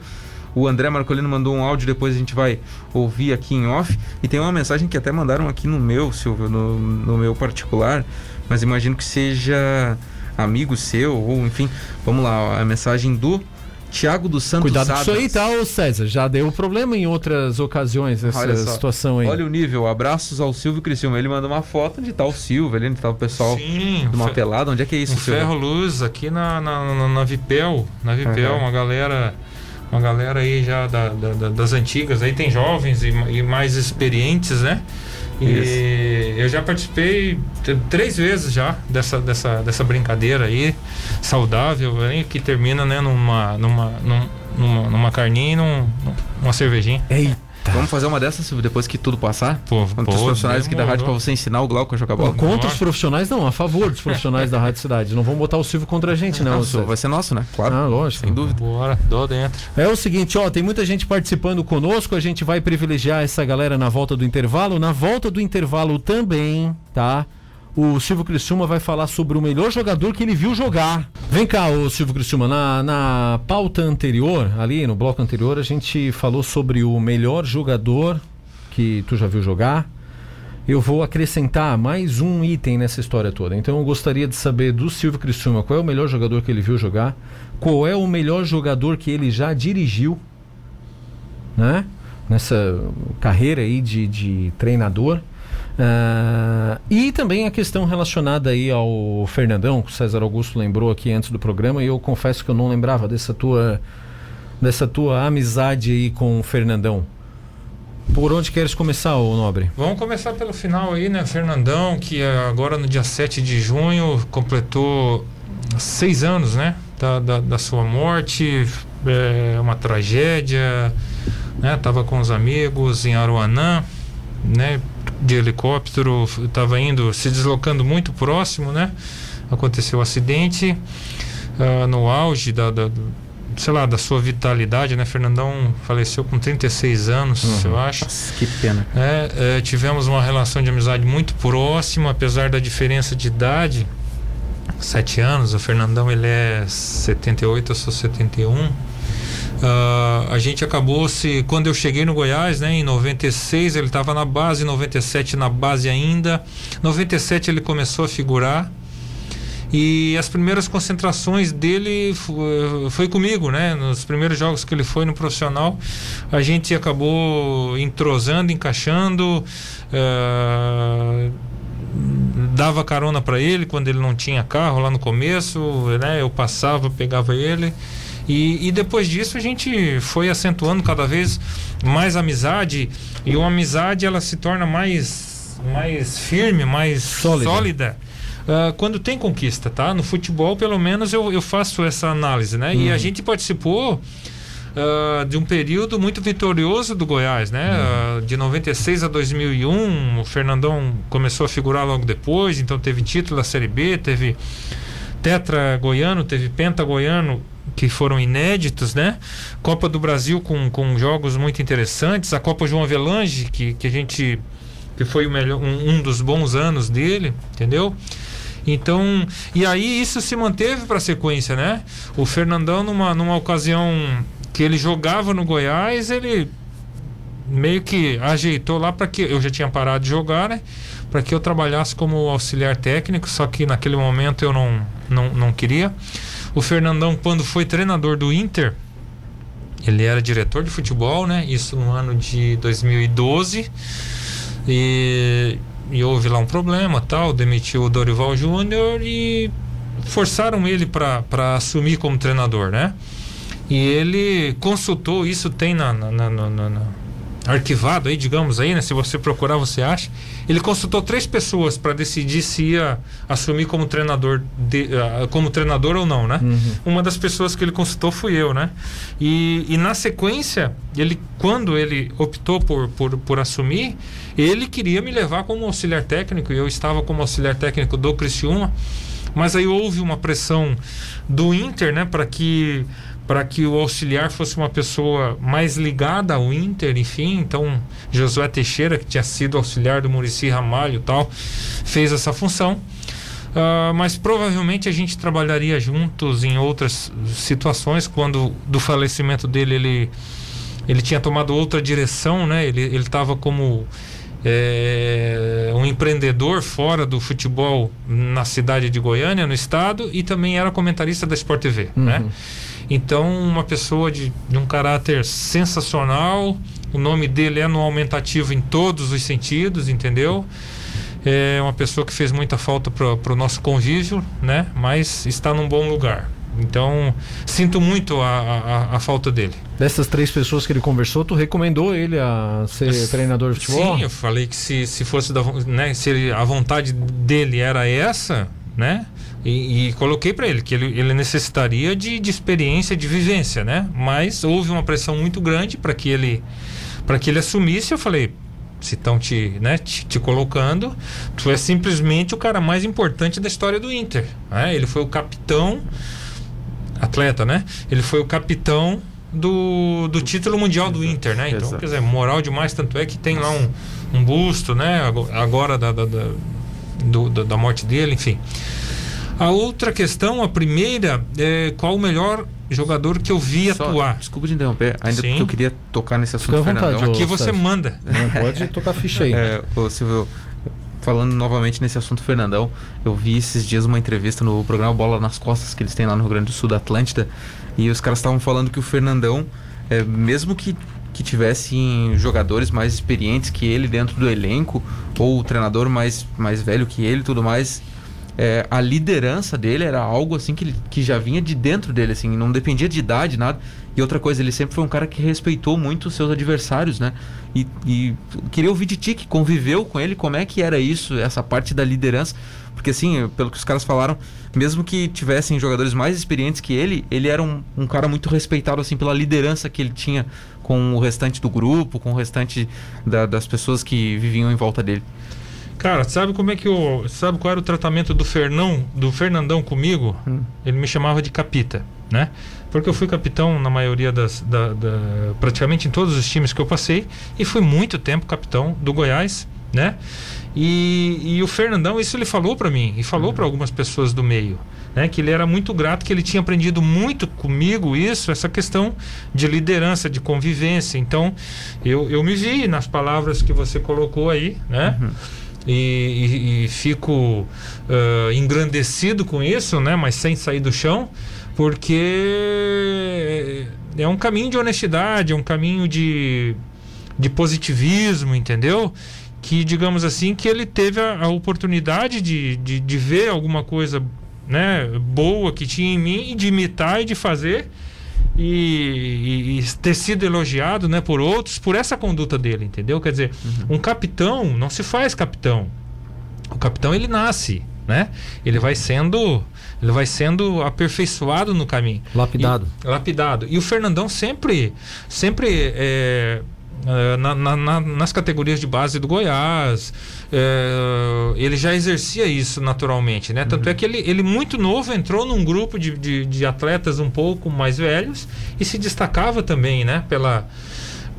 O André Marcolino mandou um áudio, depois a gente vai ouvir aqui em off. E tem uma mensagem que até mandaram aqui no meu, Silvio, no, no meu particular, mas imagino que seja amigo seu, ou enfim. Vamos lá, ó, a mensagem do Tiago dos Santos Cuidado com isso aí, tá, ô César? Já deu problema em outras ocasiões essa situação aí. Olha o nível, abraços ao Silvio Criciúma. Ele mandou uma foto onde tá o Silvio, ali onde tá o pessoal Sim, de uma fe- pelada. Onde é que é isso, um Silvio? ferro luz aqui na, na, na, na Vipel, na Vipel, Aham. uma galera, uma galera aí já da, da- da- das antigas, aí tem jovens e, e mais experientes, né? E eu já participei três vezes já dessa, dessa, dessa brincadeira aí, saudável, que termina né, numa, numa, num- numa, numa carninha e num, numa cervejinha. Eita. Vamos fazer uma dessas, Silvio, depois que tudo passar? Pô, Contra os pô, profissionais aqui da rádio pra demorou. você ensinar o Glauco a jogar bola. Contra os profissionais, não, a favor dos profissionais da Rádio Cidade. Não vão botar o Silvio contra a gente, não. Não, César. vai ser nosso, né? Claro. Ah, lógico. Sem dúvida. Bora, dou dentro. É o seguinte, ó, tem muita gente participando conosco, a gente vai privilegiar essa galera na volta do intervalo. Na volta do intervalo também, tá? O Silvio Criciúma vai falar sobre o melhor jogador que ele viu jogar. Vem cá, o Silvio Criciúma, na, na pauta anterior, ali no bloco anterior, a gente falou sobre o melhor jogador que tu já viu jogar. Eu vou acrescentar mais um item nessa história toda. Então eu gostaria de saber do Silvio Criciúma qual é o melhor jogador que ele viu jogar, qual é o melhor jogador que ele já dirigiu, né? Nessa carreira aí de, de treinador. Ah, e também a questão relacionada aí ao Fernandão, que o César Augusto lembrou aqui antes do programa, e eu confesso que eu não lembrava dessa tua, dessa tua amizade aí com o Fernandão. Por onde queres começar, ô Nobre? Vamos começar pelo final aí, né? Fernandão, que eh, agora no dia 7 de junho completou seis anos, né? Da, da, da sua morte, é uma tragédia, né? Tava com os amigos em Aruanã, né? De helicóptero, estava indo, se deslocando muito próximo, né? Aconteceu o acidente ah, no auge da, da, sei lá, da sua vitalidade, né? Fernandão faleceu com 36 anos, Uhum. eu acho. Nossa, que pena. É, é, tivemos uma relação de amizade muito próxima, apesar da diferença de idade. Sete anos, o Fernandão ele é 78, eu sou 71. Ah, a gente acabou se. Quando eu cheguei no Goiás, né, em 96, ele estava na base, 97 na base ainda. 97 ele começou a figurar. E as primeiras concentrações dele fo- foi comigo, né? Nos primeiros jogos que ele foi no profissional, a gente acabou entrosando, encaixando, eh, dava carona para ele quando ele não tinha carro lá no começo, né? Eu passava, pegava ele. E, e depois disso a gente foi acentuando cada vez mais amizade e uma amizade ela se torna mais mais firme, mais Sólida. sólida. ah, quando tem conquista, tá? No futebol, pelo menos, eu, eu faço essa análise, né? E a gente participou ah, de um período muito vitorioso do Goiás, né? Ah, de 96 a 2001, o Fernandão começou a figurar logo depois, então teve título da Série B, teve tetra goiano, teve penta goiano, que foram inéditos, né? Copa do Brasil com, com jogos muito interessantes, a Copa João Avelange, que, que a gente que foi o melhor, um, um dos bons anos dele, entendeu? Então, e aí isso se manteve para a sequência, né? O Fernandão, numa, numa ocasião que ele jogava no Goiás, ele meio que ajeitou lá para que eu já tinha parado de jogar, né? Para que eu trabalhasse como auxiliar técnico, só que naquele momento eu não, não, não queria. O Fernandão, quando foi treinador do Inter, ele era diretor de futebol, né? Isso no ano de 2012. E, e houve lá um problema, tal, demitiu o Dorival Júnior e forçaram ele para assumir como treinador, né? E ele consultou, isso tem na, na, na, na arquivado aí, digamos aí, né? Se você procurar, você acha. Ele consultou três pessoas para decidir se ia assumir como treinador, de, uh, como treinador ou não, né? Uhum. Uma das pessoas que ele consultou fui eu, né? E, e na sequência, ele, quando ele optou por, por, por assumir, ele queria me levar como auxiliar técnico e eu estava como auxiliar técnico do Criciúma. Mas aí houve uma pressão do Inter, né? Para que para que o auxiliar fosse uma pessoa mais ligada ao Inter, enfim. Então, Josué Teixeira, que tinha sido auxiliar do Murici Ramalho e tal, fez essa função. Uh, mas provavelmente a gente trabalharia juntos em outras situações. Quando do falecimento dele, ele, ele tinha tomado outra direção, né? Ele estava como é, um empreendedor fora do futebol na cidade de Goiânia, no estado, e também era comentarista da Sport TV, né? uhum. né? Então, uma pessoa de, de um caráter sensacional, o nome dele é no aumentativo em todos os sentidos, entendeu? É uma pessoa que fez muita falta para o nosso convívio, né? Mas está num bom lugar. Então, sinto muito a, a, a, falta dele. Dessas três pessoas que ele conversou, tu recomendou ele a ser treinador de futebol? Sim, eu falei que se, se fosse da, né, se ele, a vontade dele era essa, né? E, e coloquei para ele que ele, ele necessitaria de, de experiência, de vivência, né? Mas houve uma pressão muito grande para que ele para que ele assumisse. Eu falei, se estão te, né, te, te, colocando, tu é simplesmente o cara mais importante da história do Inter. Né? Ele foi o capitão, atleta, né? Ele foi o capitão do, do título mundial do Inter, né? Então, quer dizer, moral demais, tanto é que tem lá um, um busto, né? Agora da, da, da, do, da morte dele, enfim. A outra questão, a primeira, é qual o melhor jogador que eu vi Só, atuar. Desculpa te interromper, ainda Sim. porque eu queria tocar nesse assunto, vontade, Fernandão. Aqui você manda. Não, pode tocar ficha aí. É, ô, Silvio, falando novamente nesse assunto, Fernandão, eu vi esses dias uma entrevista no programa Bola nas Costas, que eles têm lá no Rio Grande do Sul, da Atlântida, e os caras estavam falando que o Fernandão, é, mesmo que que tivessem jogadores mais experientes que ele dentro do elenco, ou o treinador mais, mais velho que ele tudo mais, é, a liderança dele era algo assim que, que já vinha de dentro dele, assim, não dependia de idade, nada. E outra coisa, ele sempre foi um cara que respeitou muito os seus adversários, né? E, e queria ouvir de ti que conviveu com ele, como é que era isso, essa parte da liderança. Porque assim, pelo que os caras falaram, mesmo que tivessem jogadores mais experientes que ele, ele era um, um cara muito respeitado assim pela liderança que ele tinha com o restante do grupo, com o restante da, das pessoas que viviam em volta dele. Cara, sabe como é que eu. Sabe qual era o tratamento do Fernão, do Fernandão comigo? Hum. Ele me chamava de capita, né? Porque eu fui capitão na maioria das. Da, da, praticamente em todos os times que eu passei. E fui muito tempo capitão do Goiás, né? E, e o Fernandão, isso ele falou para mim, e falou para algumas pessoas do meio. Né, que ele era muito grato, que ele tinha aprendido muito comigo isso, essa questão de liderança, de convivência. Então, eu, eu me vi nas palavras que você colocou aí, né? Uhum e, e, e fico uh, engrandecido com isso, né? Mas sem sair do chão, porque é um caminho de honestidade, é um caminho de, de positivismo, entendeu? Que, digamos assim, que ele teve a, a oportunidade de, de, de ver alguma coisa né, boa que tinha em mim e de imitar e de fazer e, e, ter sido elogiado né, por outros por essa conduta dele, entendeu? Quer dizer, uhum. um capitão não se faz capitão. O capitão ele nasce, né? Ele vai sendo ele vai sendo aperfeiçoado no caminho. Lapidado. E, lapidado. E o Fernandão sempre sempre é, é, na, na, nas categorias de base do Goiás. É, ele já exercia isso naturalmente, né? Tanto uhum. é que ele, ele, muito novo, entrou num grupo de, de, de, atletas um pouco mais velhos e se destacava também, né? Pela,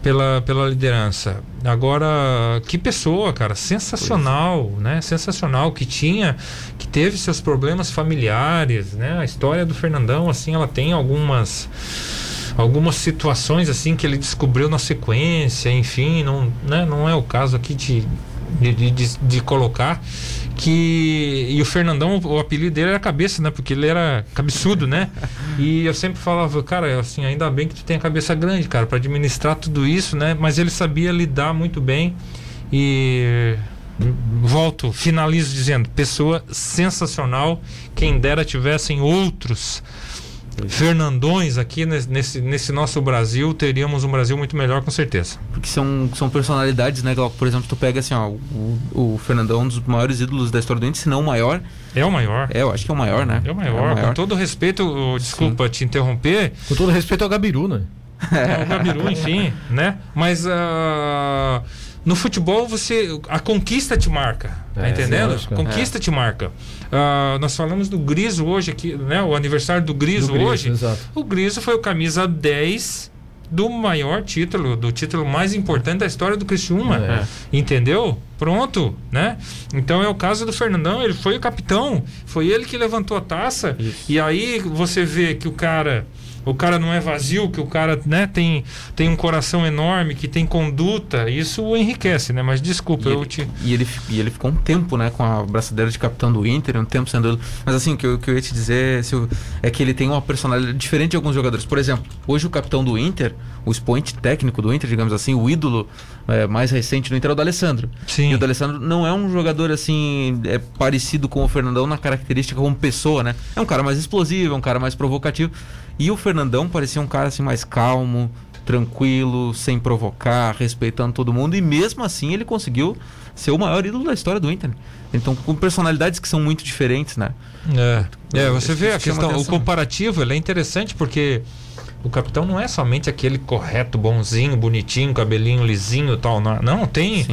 pela, pela liderança. Agora, que pessoa, cara, sensacional, né? Sensacional que tinha, que teve seus problemas familiares, né? A história do Fernandão, assim, ela tem algumas algumas situações assim que ele descobriu na sequência, enfim, não, né? não é o caso aqui de, de, de, de colocar que e o Fernandão o apelido dele era cabeça né porque ele era cabeçudo né e eu sempre falava cara assim ainda bem que tu tem a cabeça grande cara para administrar tudo isso né mas ele sabia lidar muito bem e volto finalizo dizendo pessoa sensacional quem dera tivessem outros Fernandões aqui nesse, nesse nosso Brasil, teríamos um Brasil muito melhor, com certeza. Porque são, são personalidades, né, Glauco? Por exemplo, tu pega assim, ó, o, o Fernandão, um dos maiores ídolos da história do Inter, se não o maior. É o maior. É, eu acho que é o maior, né? É o maior. É o maior. Com todo respeito, desculpa Sim. te interromper. Com todo respeito ao Gabiru, né? É, o Gabiru, enfim, né? Mas. Uh no futebol, você a conquista te marca, tá é, entendendo? Lógico, conquista é. te marca. Uh, nós falamos do Griso hoje aqui, né? O aniversário do Griso, do Griso hoje. Exato. O Griso foi o camisa 10 do maior título, do título mais importante da história do Criciúma. É. Entendeu? Pronto, né? Então é o caso do Fernandão, ele foi o capitão, foi ele que levantou a taça. Isso. E aí você vê que o cara o cara não é vazio, que o cara né, tem, tem um coração enorme, que tem conduta, isso o enriquece, né? Mas desculpa, e eu ele, te. E ele, e ele ficou um tempo, né, com a braçadeira de capitão do Inter, um tempo sendo. Mas assim, o que eu, que eu ia te dizer Silvio, é que ele tem uma personalidade diferente de alguns jogadores. Por exemplo, hoje o capitão do Inter, o expoente técnico do Inter, digamos assim, o ídolo é, mais recente do Inter é o D'Alessandro. Sim. E o D'Alessandro não é um jogador assim, é parecido com o Fernandão na característica como pessoa, né? É um cara mais explosivo, é um cara mais provocativo. E o Fernandão parecia um cara assim mais calmo, tranquilo, sem provocar, respeitando todo mundo. E mesmo assim ele conseguiu ser o maior ídolo da história do Inter. Então, com personalidades que são muito diferentes, né? É, é você vê a questão, o comparativo é interessante porque o capitão não é somente aquele correto, bonzinho, bonitinho, cabelinho lisinho e tal. Não, não tem,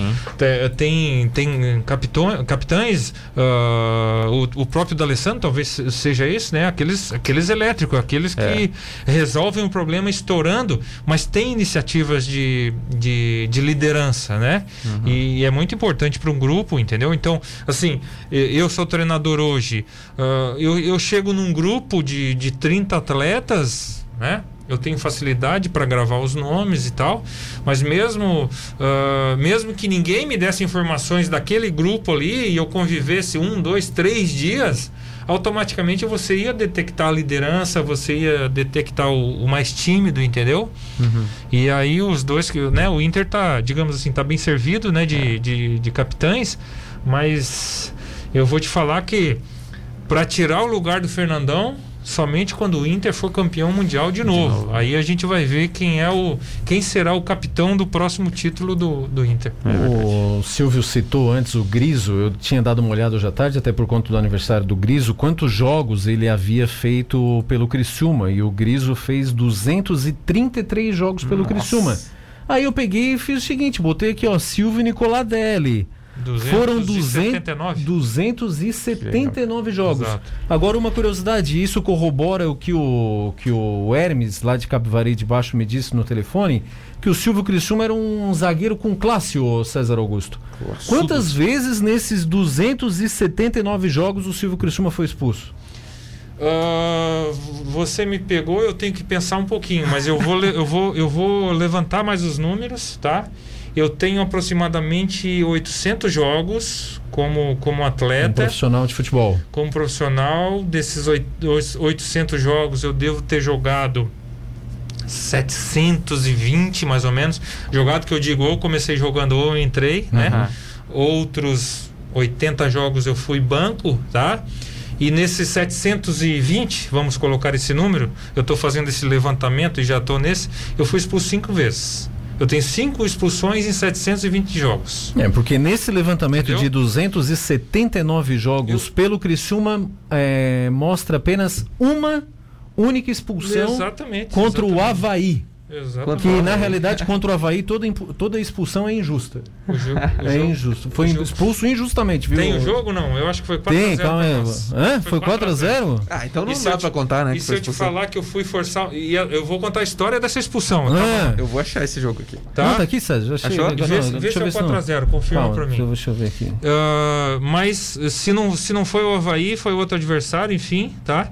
tem, tem capitão, capitães, uh, o, o, próprio D'Alessandro talvez seja esse, né? Aqueles, aqueles elétricos, aqueles é. que resolvem um problema estourando, mas tem iniciativas de, de, de liderança, né? Uhum. E, é muito importante para um grupo, entendeu? Então, assim, eu sou treinador hoje, uh, eu, eu chego num grupo de, de 30 atletas, né? eu tenho facilidade para gravar os nomes e tal, mas mesmo uh, mesmo que ninguém me desse informações daquele grupo ali e eu convivesse um, dois, três dias, automaticamente você ia detectar a liderança, você ia detectar o, o mais tímido, entendeu? Uhum. E aí os dois que, né, o Inter tá, digamos assim, tá bem servido, né, de, de, de capitães, mas eu vou te falar que para tirar o lugar do Fernandão somente quando o Inter for campeão mundial de novo. de novo. Aí a gente vai ver quem é o quem será o capitão do próximo título do, do Inter. É o Silvio citou antes o Griso, eu tinha dado uma olhada hoje à tarde, até por conta do aniversário do Griso, quantos jogos ele havia feito pelo Criciúma e o Griso fez 233 jogos pelo Nossa. Criciúma. Aí eu peguei e fiz o seguinte, botei aqui ó, Silvio Nicoladelli, foram 279, 279 jogos. Exato. Agora uma curiosidade, isso corrobora o que o que o Hermes lá de Capivari de Baixo me disse no telefone, que o Silvio Criciúma era um zagueiro com classe, o César Augusto. Nossa. Quantas vezes nesses 279 jogos o Silvio Criciúma foi expulso? Uh, você me pegou, eu tenho que pensar um pouquinho, mas eu vou, eu vou, eu vou levantar mais os números, tá? Eu tenho aproximadamente 800 jogos como, como atleta. Como profissional de futebol. Como profissional. Desses 800 jogos, eu devo ter jogado 720 mais ou menos. Jogado que eu digo, ou comecei jogando ou entrei, uhum. né? Outros 80 jogos eu fui banco, tá? E nesses 720, vamos colocar esse número, eu estou fazendo esse levantamento e já estou nesse, eu fui expulso cinco vezes. Eu tenho cinco expulsões em 720 jogos. É, porque nesse levantamento Entendeu? de 279 jogos Eu... pelo Criciúma, é, mostra apenas uma única expulsão exatamente, contra exatamente. o Havaí. Exatamente. Que na realidade contra o Havaí toda, toda expulsão é injusta. O jogo, o É jogo- injusto. Foi jogo- expulso injustamente, viu? Tem o jogo não? Eu acho que foi 4 Tem, a 0 calma aí. Foi 4 a 0 Ah, então não E dá pra contar, né? E que se foi eu te falar que eu fui forçar. E eu vou contar a história dessa expulsão. Ah. Eu vou achar esse jogo aqui. Tá? Não, tá aqui, Sérgio. Já achei. Achou? legal. Vê, Não, se- vê deixa se eu é ver se não- 4x0, confirma Calma, pra mim. Deixa eu, deixa eu ver aqui. Ah, mas se não, se não foi o Havaí, foi outro adversário, enfim, tá?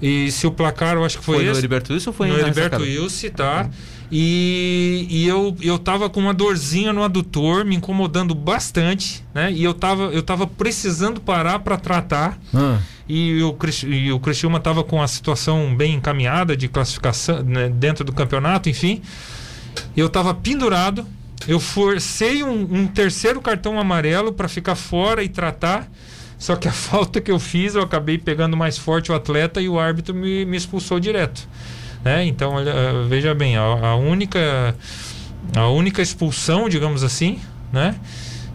E se o placar eu acho que foi, Foi no esse. Heriberto Wilson ou foi no Heriberto? Wilson, tá? E, e eu, eu tava com uma dorzinha no adutor, me incomodando bastante, né? E eu tava, eu tava precisando parar para tratar. Ah, E o, e o Criciúma estava com a situação bem encaminhada de classificação né, dentro do campeonato, enfim. Eu estava pendurado. Eu forcei um, um terceiro cartão amarelo para ficar fora e tratar. Só que a falta que eu fiz, eu acabei pegando mais forte o atleta e o árbitro me, me expulsou direto. Né? Então, olha, eh, veja bem, a, a única a única expulsão, digamos assim, né?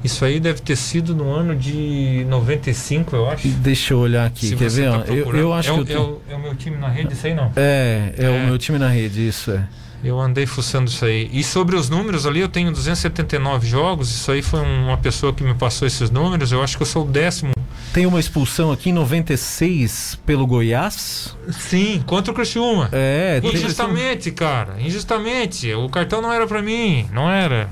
Isso aí deve ter sido no ano de 95, eu acho. deixa eu olhar aqui. Se Quer você ver? tá eu, eu acho é, que o- eu é, o, é o meu time na rede, sei não. É, é, É. o meu time na rede, isso é. Eu andei fuçando isso aí. E sobre os números ali, eu tenho 279 jogos. Isso aí foi uma pessoa que me passou esses números. Eu acho que eu sou o décimo. Tem uma expulsão aqui em 96 pelo Goiás. Sim, contra o Criciúma. É, tem- Injustamente, cara. Injustamente. O cartão não era pra mim. Não era.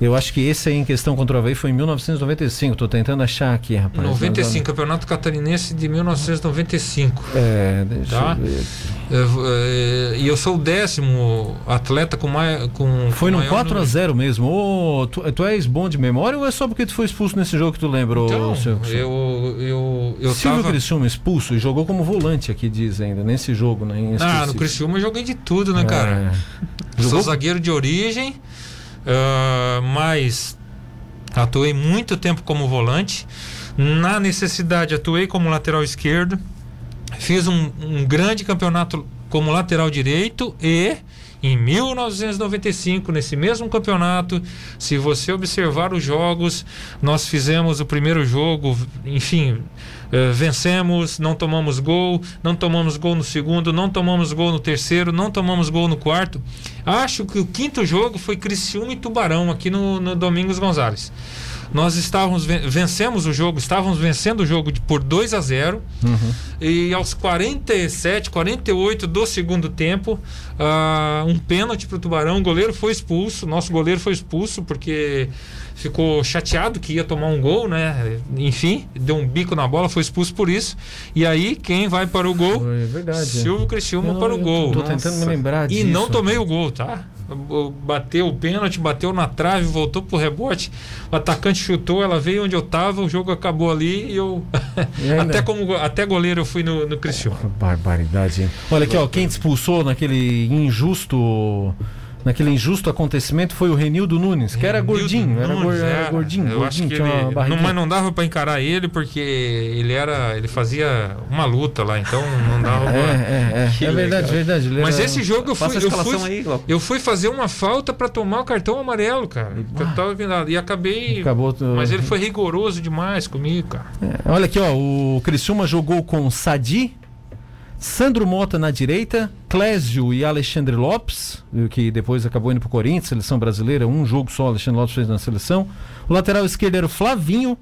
Eu acho que esse aí em questão contra o Havaí foi em 1995. Tô tentando achar aqui, rapaz. 95, Campeonato Catarinense de 1995. É, deixa Tá. eu ver. Eu- eh, E eu sou o décimo atleta com mais. Com, Foi com num maior 4 a número. 0 mesmo. Ô, tu, tu és bom de memória ou é só porque tu foi expulso nesse jogo que tu lembra, Então, Silvio? eu, eu, eu Silvio tava... Criciúma expulso e jogou como volante aqui, diz ainda, nesse jogo, né? Ah, no. Criciúma eu joguei de tudo, né, cara? É. Sou zagueiro de origem, ah, mas atuei muito tempo como volante. Na necessidade, atuei como lateral esquerdo. Fiz um, um grande campeonato como lateral direito e em 1995, nesse mesmo campeonato, se você observar os jogos, nós fizemos o primeiro jogo, enfim, eh, vencemos, não tomamos gol, não tomamos gol no segundo, não tomamos gol no terceiro, não tomamos gol no quarto. Acho que o quinto jogo foi Criciúma e Tubarão aqui no, no Domingos Gonzalez. Nós estávamos ven- vencemos o jogo, estávamos vencendo o jogo por 2 a 0 Uhum. e aos 47, 48 do segundo tempo, ah, um pênalti para o Tubarão. O goleiro foi expulso. Nosso goleiro foi expulso porque ficou chateado que ia tomar um gol, né? Enfim, deu um bico na bola, foi expulso por isso. E aí, quem vai para o gol? Foi verdade. Silvio não- para o gol. Tô tentando me lembrar E disso. não tomei o gol, tá? Bateu o pênalti, bateu na trave, voltou pro rebote. O atacante chutou, ela veio onde eu tava, o jogo acabou ali e eu. E ainda- até, como, go- até goleiro eu fui no, no Criciúma. Barbaridade, hein? Olha aqui, ó, quem te expulsou naquele injusto. Naquele injusto acontecimento foi o Renildo Nunes, que era gordinho, Nunes, era era. gordinho, Eu acho gordinho, que tinha ele, uma não, mas não dava pra encarar ele porque ele era, ele fazia uma luta lá, então não dava. É, pra- é, é. Que É verdade, verdade. ele Mas era- esse jogo eu fui, eu fui, aí, eu fui fazer uma falta pra tomar o cartão amarelo, cara. Eu tava e acabei. Acabou. Mas ele foi rigoroso demais comigo, cara. É, Olha aqui, ó, o Criciúma jogou com Sadi, Sandro Mota na direita, Clésio e Alexandre Lopes, que depois acabou indo pro Corinthians, seleção brasileira, um jogo só Alexandre Lopes fez na seleção. O lateral esquerdo era o Flavinho.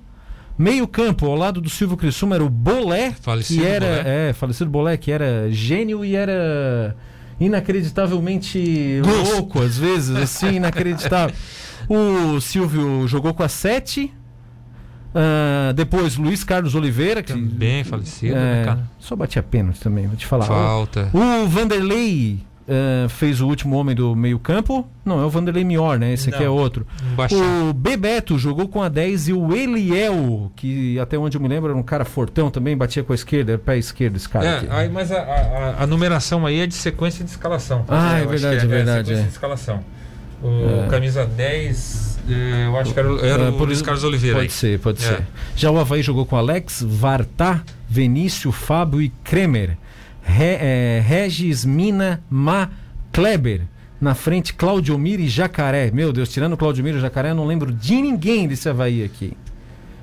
Meio campo, ao lado do Silvio Criciúma, era o Bolé, Falecido que era, Bolé. é, falecido Bolé, que era gênio e era inacreditavelmente Grosso. louco, às vezes, assim, inacreditável. O Silvio jogou com a 7, ah, depois Luiz Carlos Oliveira, que Também falecido, é, né, cara? só batia pênalti também, vou te falar. Falta. O Vanderlei ah, fez o último homem do meio-campo. Não, é o Vanderlei Mior, né? Esse aqui Não. é outro. Um. O Bebeto jogou com a 10 e o Eliel, que até onde eu me lembro era um cara fortão também, batia com a esquerda, era pé esquerdo esse cara. É, aqui. aí, mas a, a- a numeração aí é de sequência de escalação. Ah, é Eu acho verdade, é verdade, sequência é. de escalação. O É. camisa 10, eh, eu acho que era, o- era o Luiz Carlos Oliveira. Pode aí. ser, pode É. ser. Já o Havaí jogou com Alex, Vartá, Vinícius, Fábio e Kremer. Re, é, Regis, Mina, Ma, Kleber. Na frente, Claudio Mir e Jacaré. Meu Deus, tirando Claudio Mir e Jacaré, eu não lembro de ninguém desse Havaí aqui.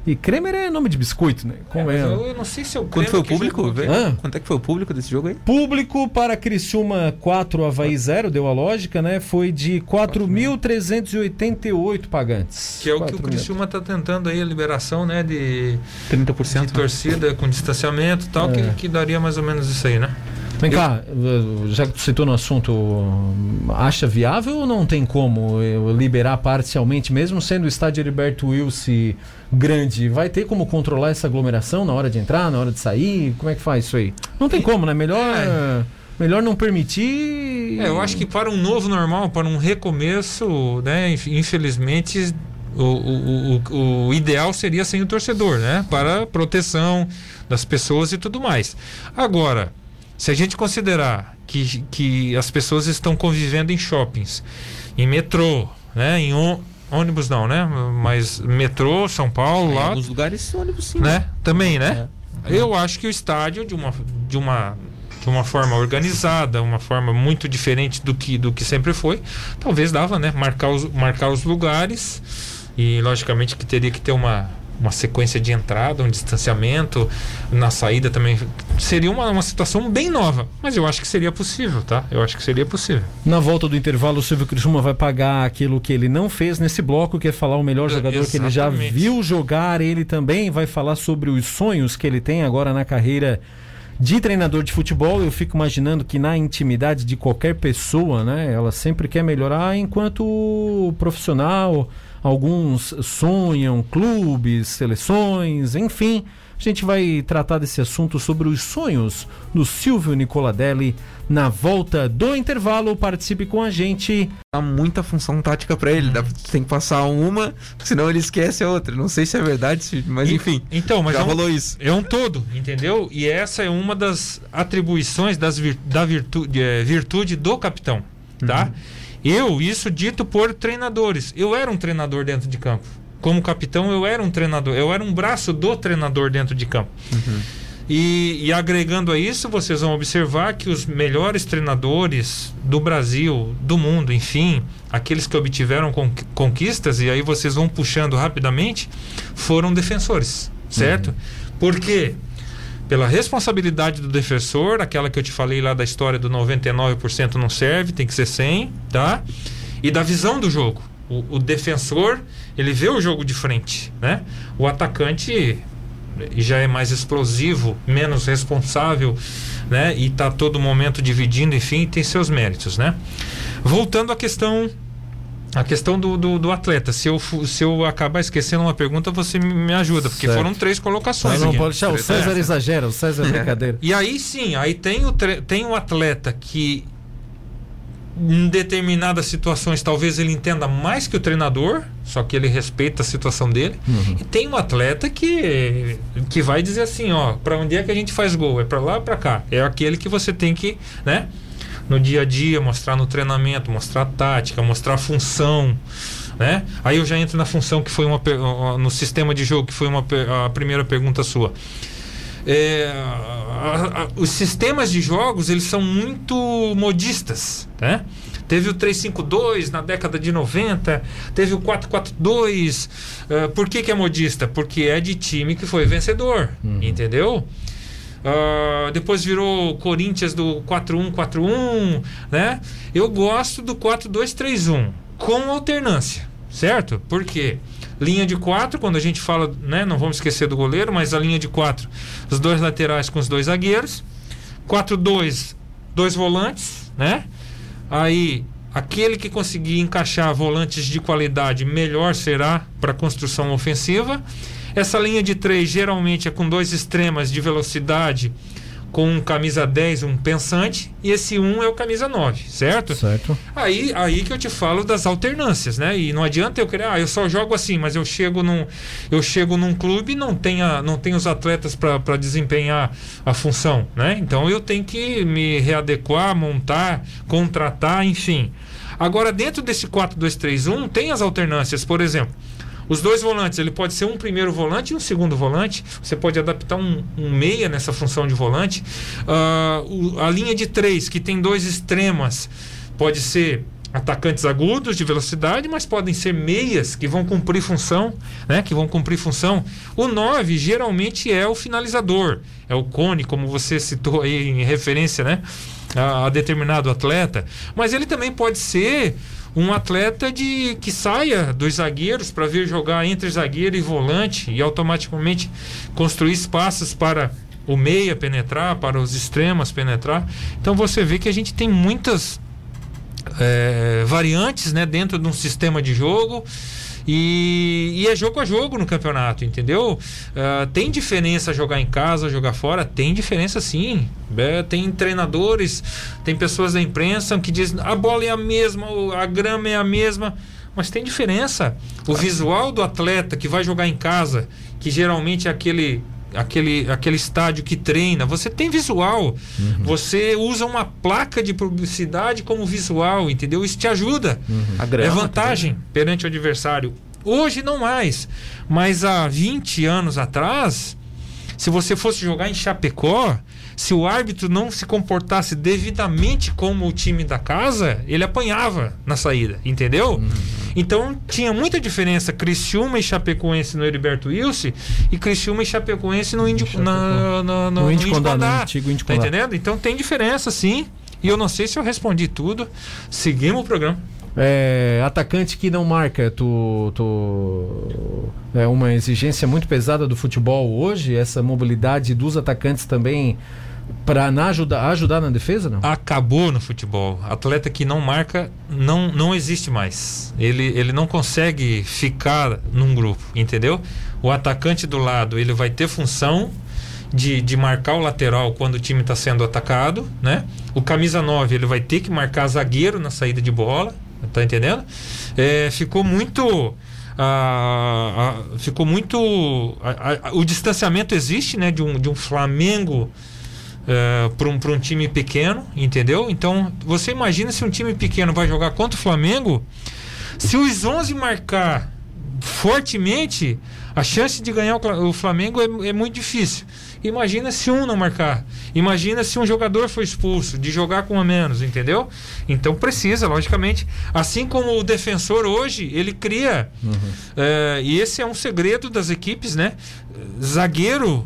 E Kremer é nome de biscoito, né? Como é? Eu, eu não sei se é o Quanto foi o público? Quanto é que foi o público desse jogo aí? Público para Criciúma 4, Havaí 0, deu a lógica, né? Foi de 4.388 pagantes. Que é o que o 4 mil. Criciúma está tentando aí, a liberação né, de, 30%. de torcida com distanciamento e tal, É. que, que daria mais ou menos isso aí, né? Vem cá, eh, já que tu citou no assunto, acha viável ou não tem como liberar parcialmente, mesmo sendo o estádio Heriberto Wilson grande? Vai ter como controlar essa aglomeração na hora de entrar, na hora de sair? Como é que faz isso aí? Não tem como, né? Melhor, É. melhor não permitir. É, eu acho que para um novo normal, para um recomeço, né, inf- infelizmente, o, o, o, o ideal seria sem o torcedor, né? Para proteção das pessoas e tudo mais. Agora, se a gente considerar que, que as pessoas estão convivendo em shoppings, em metrô, né? Em ônibus não, né? Mas metrô, São Paulo, Em lá, alguns lugares, ônibus sim. né? Também, né? Eu acho que o estádio de uma de uma de uma forma organizada, uma forma muito diferente do que do que sempre foi, talvez dava, né? Marcar os marcar os lugares e logicamente que teria que ter uma uma sequência de entrada, um distanciamento na saída também seria uma, uma situação bem nova, mas eu acho que seria possível, tá? Eu acho que seria possível. Na volta do intervalo, o Silvio Criciúma vai pagar aquilo que ele não fez nesse bloco, que é falar o melhor É, jogador que ele já viu jogar. Ele também vai falar sobre os sonhos que ele tem agora na carreira de treinador de futebol. Eu fico imaginando que na intimidade de qualquer pessoa, né, ela sempre quer melhorar enquanto profissional. Alguns sonham clubes, seleções, enfim. A gente vai tratar desse assunto sobre os sonhos do Silvio Nicoladelli na volta do intervalo. Participe com a gente. Dá muita função tática pra ele. Dá, tem que passar uma, senão ele esquece a outra. Não sei se é verdade, mas enfim. Então, mas já é um- rolou isso. É um todo, entendeu? E essa é uma das atribuições das vir- da virtude, é, virtude do capitão, tá? Eu, isso dito por treinadores. Eu era um treinador dentro de campo. Como capitão, eu era um treinador. Eu era um braço do treinador dentro de campo. E, e agregando a isso, vocês vão observar que os melhores treinadores do Brasil, do mundo, enfim, aqueles que obtiveram con- conquistas, e aí vocês vão puxando rapidamente, foram defensores, certo? Por quê? Pela responsabilidade do defensor, aquela que eu te falei lá da história do 99% não serve, tem que ser 100, tá? E da visão do jogo. O, o defensor, ele vê o jogo de frente, né? O atacante já é mais explosivo, menos responsável, né? E tá todo momento dividindo, enfim, tem seus méritos, né? Voltando à questão a questão do, do, do atleta. Se eu, se eu acabar esquecendo uma pergunta, você me ajuda, porque Certo. foram três colocações não aqui. pode deixar, o César exagera, o César é brincadeira. E aí sim, aí tem o, tre- tem o atleta que em determinadas situações talvez ele entenda mais que o treinador, só que ele respeita a situação dele. Uhum. E tem um atleta que que vai dizer assim, ó, para onde é que a gente faz gol? É para lá ou para cá? É aquele que você tem que, né, no dia a dia mostrar no treinamento, mostrar a tática, mostrar a função, né? Aí eu já entro na função que foi uma no sistema de jogo que foi uma a primeira pergunta sua. É, a- a- os sistemas de jogos eles são muito modistas, né? Teve o 352 na década de 90, teve o 442. eh, por que, que é modista? Porque é de time que foi vencedor, entendeu? Ah, depois virou Corinthians do 4-1-4-1, né? Eu gosto do 4-2-3-1 com alternância, certo? Por quê? Linha de 4, quando a gente fala, né? Não vamos esquecer do goleiro, mas a linha de 4, os dois laterais com os dois zagueiros. 4-2, dois volantes, né? Aí, aquele que conseguir encaixar volantes de qualidade, melhor será para construção ofensiva. Essa linha de três geralmente é com dois extremas de velocidade, com um camisa 10, um pensante, e esse um é o camisa 9, certo? Certo. Aí, aí que eu te falo das alternâncias, né? E não adianta eu querer, ah, eu só jogo assim, mas eu chego num, eu chego num clube e não tem, a, não tem os atletas para desempenhar a função, né? Então eu tenho que me readequar, montar, contratar, enfim. Agora, dentro desse 4-2-3-1, tem as alternâncias, por exemplo. Os dois volantes, ele pode ser um primeiro volante e um segundo volante. Você pode adaptar um, um meia nessa função de volante. Ah, o- a linha de três, que tem dois extremas, pode ser atacantes agudos de velocidade, mas podem ser meias que vão cumprir função, né? Que vão cumprir função. O 9 geralmente é o finalizador, é o cone, como você citou aí em referência, né? A, a determinado atleta. Mas ele também pode ser um atleta de que saia dos zagueiros para vir jogar entre zagueiro e volante e automaticamente construir espaços para o meia penetrar, para os extremos penetrar. Então você vê que a gente tem muitas é, variantes né, dentro de um sistema de jogo. E, e, é jogo a jogo no campeonato, entendeu? Uh, tem diferença jogar em casa, jogar fora? Tem diferença sim. É, tem treinadores, tem pessoas da imprensa que dizem a bola é a mesma, a grama é a mesma. Mas tem diferença. O visual do atleta que vai jogar em casa, que geralmente é aquele aquele, aquele estádio que treina, você tem visual. Uhum. Você usa uma placa de publicidade como visual, entendeu? Isso te ajuda. Uhum. é vantagem também. perante o adversário. Hoje não mais. Mas há 20 anos atrás, se você fosse jogar em Chapecó, se o árbitro não se comportasse devidamente como o time da casa, ele apanhava na saída, entendeu? Uhum. Então tinha muita diferença Criciúma e Chapecoense no Heriberto Wilson e Criciúma e Chapecoense no Índio na, na, no, no, Índio Condá, antigo Índio Tá entendendo? Então tem diferença sim. E eu não sei se eu respondi tudo. Seguimos o programa. É, atacante que não marca, tu, tu, é uma exigência muito pesada do futebol hoje. Essa mobilidade dos atacantes também para ajudar, ajudar na defesa, não? Acabou no futebol. Atleta que não marca não, não existe mais. Ele, ele não consegue ficar num grupo, entendeu? O atacante do lado ele vai ter função de, de marcar o lateral quando o time está sendo atacado, né? O camisa 9 ele vai ter que marcar zagueiro na saída de bola, tá entendendo? É, ficou muito ah, ah, ficou muito o distanciamento existe, né? De um, de um Flamengo uh, para um, um time pequeno, entendeu? Então, você imagina se um time pequeno vai jogar contra o Flamengo, se os 11 marcar fortemente, a chance de ganhar o, Flamengo é, é muito difícil. Imagina se um não marcar. Imagina se um jogador foi expulso, de jogar com a menos, entendeu? Então precisa, logicamente. Assim como o defensor hoje, ele cria. Uhum. Uh, e esse é um segredo das equipes, né? Zagueiro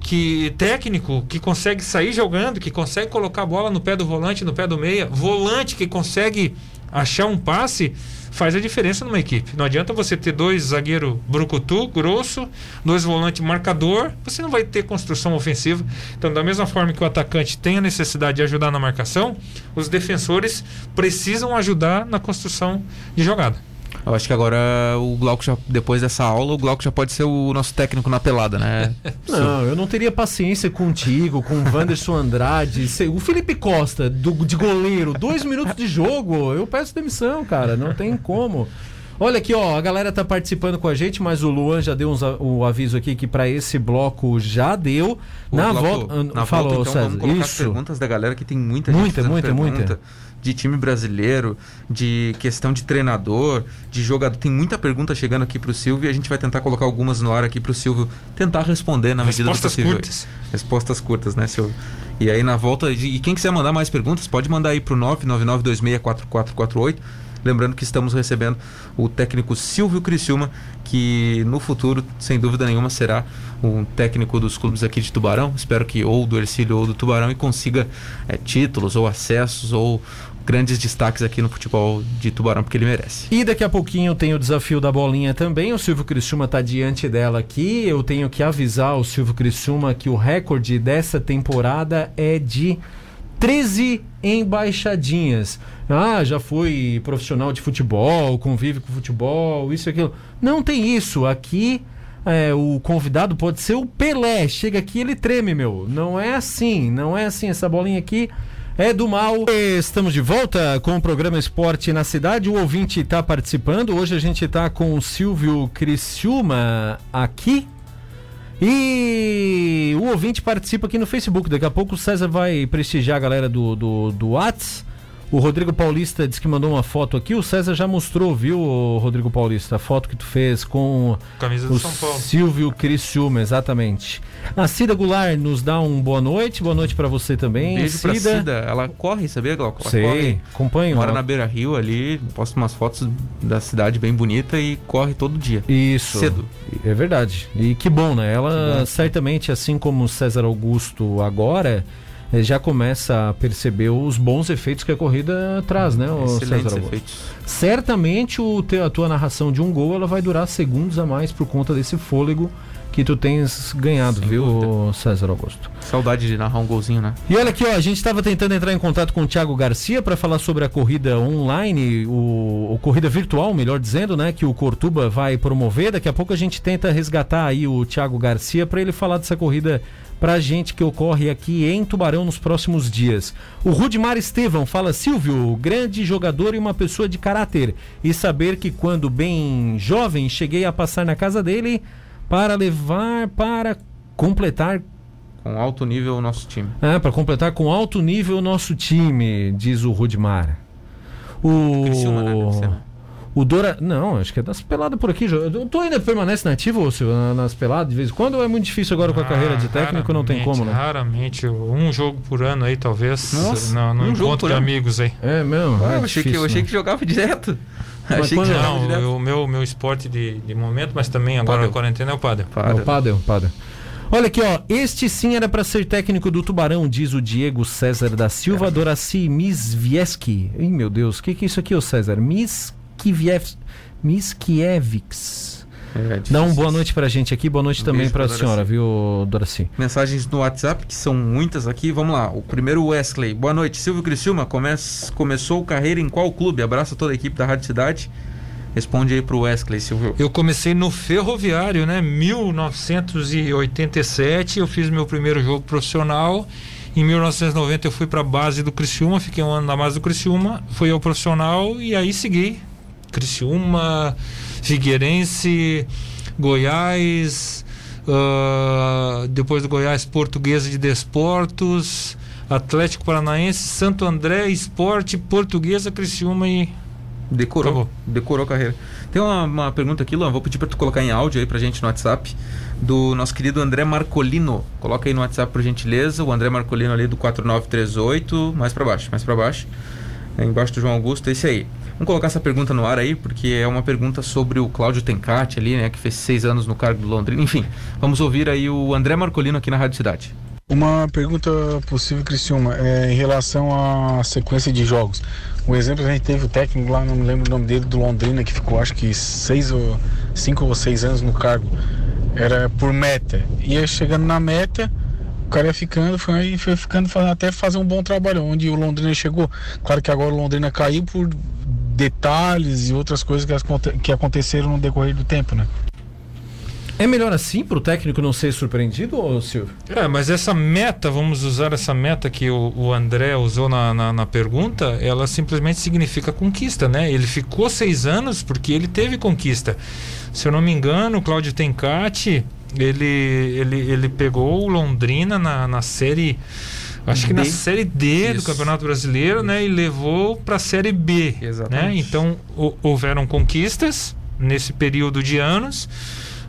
que técnico que consegue sair jogando, que consegue colocar a bola no pé do volante, no pé do meia, volante que consegue achar um passe, faz a diferença numa equipe. Não adianta você ter dois zagueiro brucutu, grosso, dois volantes marcador, você não vai ter construção ofensiva. Então, da mesma forma que o atacante tem a necessidade de ajudar na marcação, os defensores precisam ajudar na construção de jogada. Eu acho que agora o Glauco já, depois dessa aula, o Glauco já pode ser o nosso técnico na pelada, né? não, eu não teria paciência contigo, com o Wanderson Andrade, o Felipe Costa, do, de goleiro, dois minutos de jogo, eu peço demissão, cara, não tem como. Olha aqui, ó, a galera tá participando com a gente, mas o Luan já deu uns, o aviso aqui que para esse bloco já deu. O na volta, na falou, volta, então, César. Vamos colocar Isso. as perguntas da galera que tem muita gente muita, muita, pergunta. muita de time brasileiro, de questão de treinador, de jogador. Tem muita pergunta chegando aqui para o Silvio e a gente vai tentar colocar algumas no ar aqui para o Silvio tentar responder na medida Respostas do possível. Curtas. Respostas curtas, né, Silvio? E aí na volta, e quem quiser mandar mais perguntas, pode mandar aí para o 999264448. Lembrando que estamos recebendo o técnico Silvio Criciúma, que no futuro, sem dúvida nenhuma, será um técnico dos clubes aqui de Tubarão. Espero que ou do Ercílio ou do Tubarão e consiga é, títulos ou acessos ou grandes destaques aqui no futebol de Tubarão, porque ele merece. E daqui a pouquinho tem o desafio da bolinha também. O Silvio Criciúma está diante dela aqui. Eu tenho que avisar o Silvio Criciúma que o recorde dessa temporada é de 13 embaixadinhas. Ah, já fui profissional de futebol, convive com futebol, isso e aquilo. Não tem isso. Aqui é, o convidado pode ser o Pelé. Chega aqui ele treme, meu. Não é assim, não é assim. Essa bolinha aqui é do mal. Estamos de volta com o programa Esporte na Cidade. O ouvinte está participando. Hoje a gente está com o Silvio Criciúma aqui. E o ouvinte participa aqui no Facebook. Daqui a pouco o César vai prestigiar a galera do, do, do Whats. O Rodrigo Paulista disse que mandou uma foto aqui. O César já mostrou, viu, Rodrigo Paulista, a foto que tu fez com Camisa o São Paulo. Silvio Criciúma, exatamente. A Cida Goulart nos dá um boa noite. Boa noite para você também. Um beijo Cida. pra Cida. Ela corre, sabia? Ela, ela Sei, corre. acompanho. Mora ela- na Beira Rio ali, posta umas fotos da cidade bem bonita e corre todo dia. Isso. Cedo. É verdade. E que bom, né? Ela bom. certamente, assim como o César Augusto agora, eh, já começa a perceber os bons efeitos que a corrida traz, né, Excelentes César Augusto? efeitos. Certamente o teu, a tua narração de um gol ela vai durar segundos a mais por conta desse fôlego que tu tens ganhado, Sem viu, dúvida. César Augusto? Saudade de narrar um golzinho, né? E olha aqui, ó, a gente estava tentando entrar em contato com o Thiago Garcia para falar sobre a corrida online, o, o corrida virtual, melhor dizendo, né, que o Cortuba vai promover. Daqui a pouco a gente tenta resgatar aí o Thiago Garcia para ele falar dessa corrida pra gente que ocorre aqui em Tubarão nos próximos dias. O Rudimar Estevão fala: Silvio, grande jogador e uma pessoa de caráter. E saber que quando bem jovem cheguei a passar na casa dele para levar para completar Com alto nível o nosso time. é, para completar com alto nível o nosso time, diz o Rudimar. O. Criciúma, né? Né? O Dora. Não, acho que é das peladas por aqui. O Tu ainda permanece nativo, Silvio, na- nas peladas de vez em quando? Ou é muito difícil agora com a carreira de Ah, técnico? Não tem como, né? Raramente, um jogo por ano aí, talvez. Nossa, não, no um jogo encontro por de ano? amigos aí. É mesmo? Ah, é eu, achei que, eu achei né? que jogava direto. Mas quando- que jogava Não, direto. o meu, meu esporte de, de momento, mas também agora Pádel. a quarentena é o padre. É o Padel, Padel. Olha aqui, ó. Este sim era para ser técnico do Tubarão, diz o Diego César da Silva Doraci Misvieski. Ih, meu Deus, o que, que é isso aqui, ô César? Miskiev... Miskievics. É, Dá um difícil. boa noite pra gente aqui, boa noite Um também pra pra senhora, viu, Doraci? Mensagens no WhatsApp, que são muitas aqui. Vamos lá. O primeiro, Wesley. Boa noite. Silvio Criciúma come começou carreira em qual clube? Abraço a toda a equipe da Rádio Cidade. Responde aí pro Wesley, Silvio. Eu comecei no Ferroviário, né? 1987, eu fiz meu primeiro jogo profissional. Em 1990 eu fui para a base do Criciúma, fiquei um ano na base do Criciúma, fui ao profissional e aí segui. Criciúma, Figueirense, Goiás, ah, depois do Goiás, Portuguesa de Desportos, Atlético Paranaense, Santo André, Esporte, Portuguesa, Criciúma e Decorou. Acabou. Decorou a carreira. Tem uma, uma pergunta aqui, Luan. Vou pedir pra tu colocar em áudio aí pra gente no WhatsApp. Do nosso querido André Marcolino. Coloca aí no WhatsApp por gentileza. O André Marcolino ali do 4938. Mais pra baixo, mais pra baixo. É, embaixo do João Augusto, esse aí. Vamos colocar essa pergunta no ar aí, porque é uma pergunta sobre o Cláudio Tencati ali, né? Que fez seis anos no cargo do Londrina. Enfim, vamos ouvir aí o André Marcolino aqui na Rádio Cidade. Uma pergunta possível, Criciúma, é, em relação à sequência de jogos. Um exemplo, a gente teve o técnico lá, não me lembro o nome dele, do Londrina, que ficou acho que seis ou cinco ou seis anos no cargo. Era por meta. Ia chegando na meta, o cara ia ficando, foi, foi ficando até fazer um bom trabalho. Onde o Londrina chegou. Claro que agora o Londrina caiu por detalhes e outras coisas que, aconte- que aconteceram no decorrer do tempo, né? É melhor assim pro técnico não ser surpreendido, ô Silvio? É, mas essa meta, vamos usar essa meta que o, o André usou na, na, na pergunta, ela simplesmente significa conquista, né? Ele ficou seis anos porque ele teve conquista. Se eu não me engano, o Cláudio Tencati, ele, ele, ele pegou o Londrina na, na série. Acho que na D. série D do Isso. Campeonato Brasileiro, né? E levou para a série B. Né? Exatamente. Então hou- houveram conquistas nesse período de anos.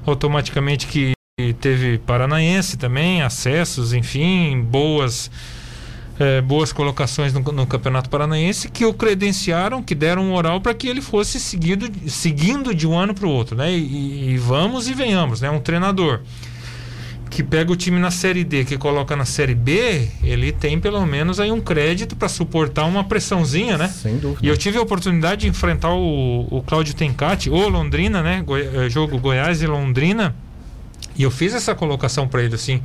Automaticamente que teve Paranaense também, acessos, enfim, boas eh, boas colocações no, no Campeonato Paranaense que o credenciaram, que deram moral para que ele fosse seguido, seguindo de um ano para o outro, né? E, e vamos e venhamos, né? Um treinador que pega o time na Série D, que coloca na Série B, ele tem pelo menos aí um crédito para suportar uma pressãozinha, né? Sem dúvida. E eu tive a oportunidade de enfrentar o, o Cláudio Tencati, ou Londrina, né? Goi- eh, jogo Goiás e Londrina. E eu fiz essa colocação para ele assim.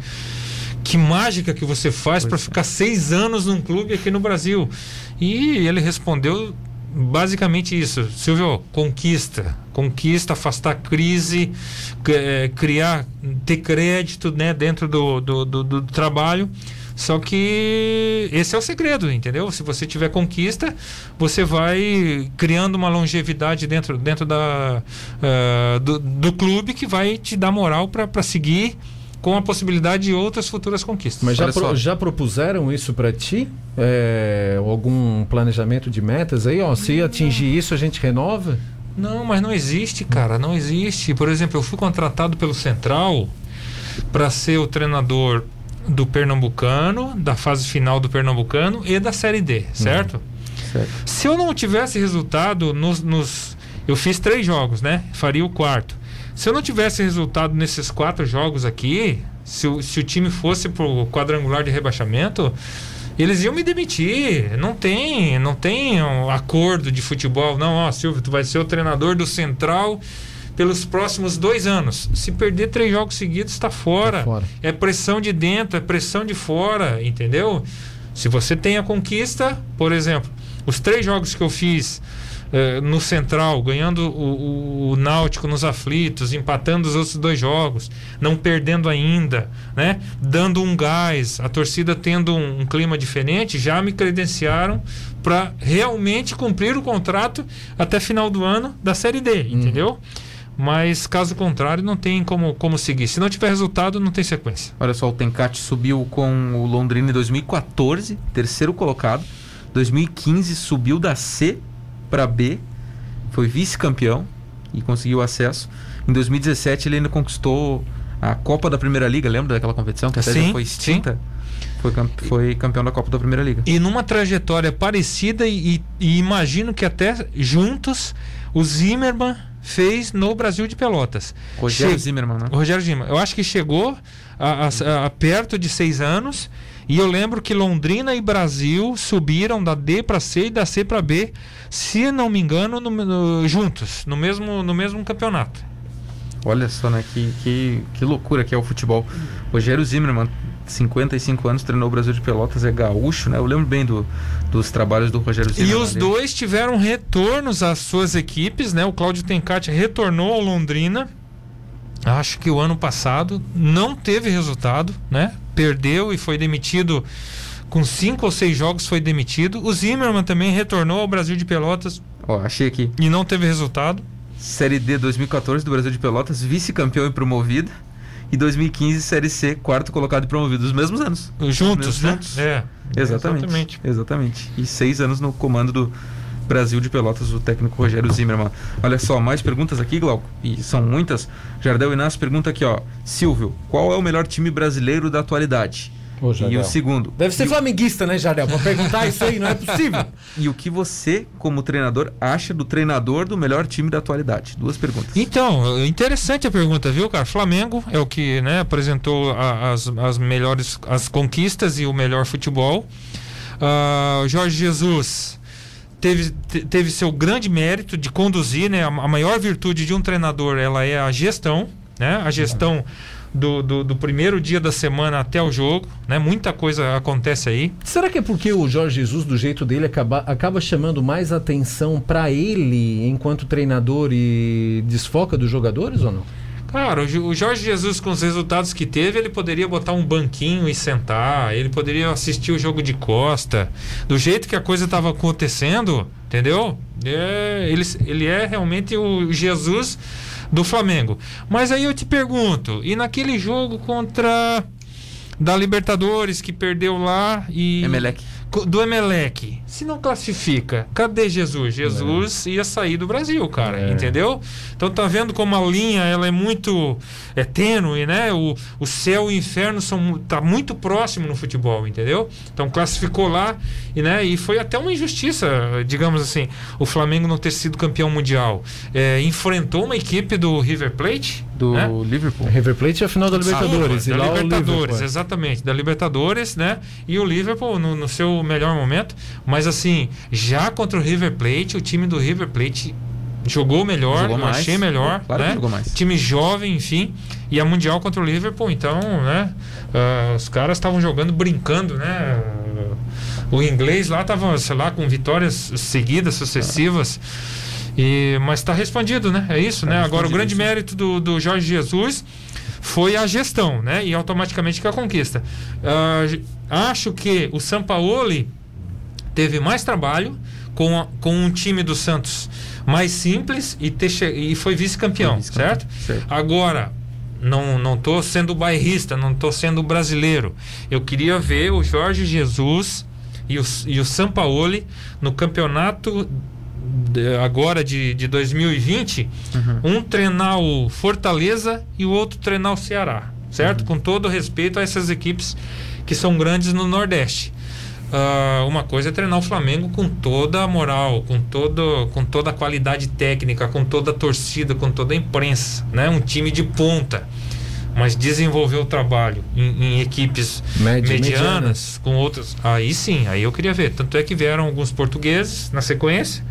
Que mágica que você faz para ficar seis anos num clube aqui no Brasil? E ele respondeu basicamente isso. Silvio, conquista. Conquista, afastar crise, eh, criar, ter crédito né, dentro do, do, do- do trabalho. Só que esse é o segredo, entendeu? Se você tiver conquista, você vai criando uma longevidade dentro, dentro da, ah, do, do clube que vai te dar moral para seguir com a possibilidade de outras futuras conquistas. Mas já, pro- já propuseram isso para ti? É, algum planejamento de metas aí? Ó, se atingir isso, a gente renova? Não, mas não existe, cara, não existe. Por exemplo, eu fui contratado pelo Central para ser o treinador do Pernambucano, da fase final do Pernambucano e da Série D, certo? Certo. Se eu não tivesse resultado nos, nos- Eu fiz três jogos, né? Faria o quarto. Se eu não tivesse resultado nesses quatro jogos aqui, se o, se o time fosse pro quadrangular de rebaixamento, eles iam me demitir. Não tem, não tem um acordo de futebol. Não, ó, Silvio, tu vai ser o treinador do Central pelos próximos dois anos. Se perder três jogos seguidos, está fora. Tá fora. É pressão de dentro, é pressão de fora, entendeu? Se você tem a conquista, por exemplo, os três jogos que eu fiz eh, no Central, ganhando o, o- o Náutico nos aflitos, empatando os outros dois jogos, não perdendo ainda, né? Dando um gás, a torcida tendo um, um clima diferente, já me credenciaram para realmente cumprir o contrato até final do ano da Série D, entendeu? Mas caso contrário, não tem como, como seguir. Se não tiver resultado, não tem sequência. Olha só, o Tencate subiu com o Londrina em 2014, terceiro colocado. 2015 subiu da C para B, foi vice-campeão e conseguiu acesso. Em 2017 ele ainda conquistou a Copa da Primeira Liga, lembra daquela competição que até Sim, já foi extinta? Foi, cam- foi campeão da Copa da Primeira Liga. E numa trajetória parecida, e, e imagino que até juntos, o Zimmermann fez no Brasil de Pelotas. Rogério Che- Zimmermann, né? Rogério Zimmermann. Eu acho que chegou a, a- a perto de seis anos. E eu lembro que Londrina e Brasil subiram da D para C e da C para B, se não me engano, no- no- juntos, no mesmo, no mesmo campeonato. Olha só, né? Que, que, que loucura que é o futebol. Rogério Zimmermann, 55 anos, treinou o Brasil de Pelotas, é gaúcho, né? Eu lembro bem do, dos trabalhos do Rogério E Zimmermann. os ali. dois tiveram retornos às suas equipes, né? O Cláudio Tencati retornou ao Londrina. Acho que o ano passado não teve resultado, né? Perdeu e foi demitido com cinco ou seis jogos foi demitido. O Zimmermann também retornou ao Brasil de Pelotas Ó, achei aqui. e não teve resultado. Série D 2014 do Brasil de Pelotas, vice-campeão e promovido. E 2015, Série C, quarto colocado e promovido. Os mesmos anos. Juntos, né? Juntos. É. Exatamente. Exatamente. Exatamente. E seis anos no comando do Brasil de Pelotas, o técnico Rogério Zimmermann. Olha só, mais perguntas aqui, Glauco. E são muitas. Jardel Inácio pergunta aqui, ó. Silvio, qual é o melhor time brasileiro da atualidade? Ô, e o segundo. Deve ser e, flamenguista, né, Jardel? Pra perguntar isso aí, não é possível. e o que você, como treinador, acha do treinador do melhor time da atualidade? Duas perguntas. Então, interessante a pergunta, viu, cara? Flamengo é o que né, apresentou a- as, as melhores as conquistas e o melhor futebol. O Jorge Jesus teve, te- teve seu grande mérito de conduzir, né? A, maior virtude de um treinador ela é a gestão, né? A gestão do, do, do primeiro dia da semana até o jogo, né? Muita coisa acontece aí. Será que é porque o Jorge Jesus, do jeito dele, acaba, acaba chamando mais atenção pra ele enquanto treinador e desfoca dos jogadores ou não? Cara, o Jo- o Jorge Jesus, com os resultados que teve, ele poderia botar um banquinho e sentar, ele poderia assistir o jogo de costa. Do jeito que a coisa estava acontecendo, entendeu? É, ele, ele é realmente o Jesus do Flamengo. Mas aí eu te pergunto, e naquele jogo contra da Libertadores que perdeu lá e Emelec. Do Emelec, se não classifica, cadê Jesus? Jesus ia sair do Brasil, cara, É. entendeu? Então tá vendo como a linha ela é muito é tênue, né? O, o céu e o inferno são tá muito próximo no futebol, entendeu? Então classificou lá e né? E foi até uma injustiça, digamos assim, o Flamengo não ter sido campeão mundial. É, enfrentou uma equipe do River Plate, Do né? Liverpool. River Plate é a final da Libertadores. Sim, e da Libertadores, é. exatamente, da Libertadores, né? E o Liverpool no, no seu melhor momento, mas assim, já contra o River Plate, o time do River Plate jogou melhor, Jogou mais. achei melhor, Claro né? jogou mais. Time jovem, enfim, e a mundial contra o Liverpool, então, né? ah, os caras estavam jogando brincando, né? O inglês lá tava, sei lá, com vitórias seguidas, sucessivas. E, mas está respondido, né? É isso, Tá né? Agora o grande sim. mérito do, do Jorge Jesus foi a gestão, né? E automaticamente que a conquista. J- acho que o Sampaoli teve mais trabalho com, a- com um time do Santos mais simples e, ter e foi vice-campeão, vice-campeão, certo? certo. Agora, não não tô sendo bairrista, não tô sendo brasileiro. Eu queria ver o Jorge Jesus e o, e o Sampaoli no campeonato de- agora de, de 2020, um treinar o Fortaleza e o outro treinar o Ceará, certo? Com todo respeito a essas equipes que são grandes no Nordeste. Ah, uma coisa é treinar o Flamengo com toda a moral, com, todo, com toda a qualidade técnica, com toda a torcida, com toda a imprensa, né? Um time de ponta. Mas desenvolver o trabalho em, em equipes Média- medianas, medianas. com outras. Aí sim, aí eu queria ver. Tanto é que vieram alguns portugueses na sequência,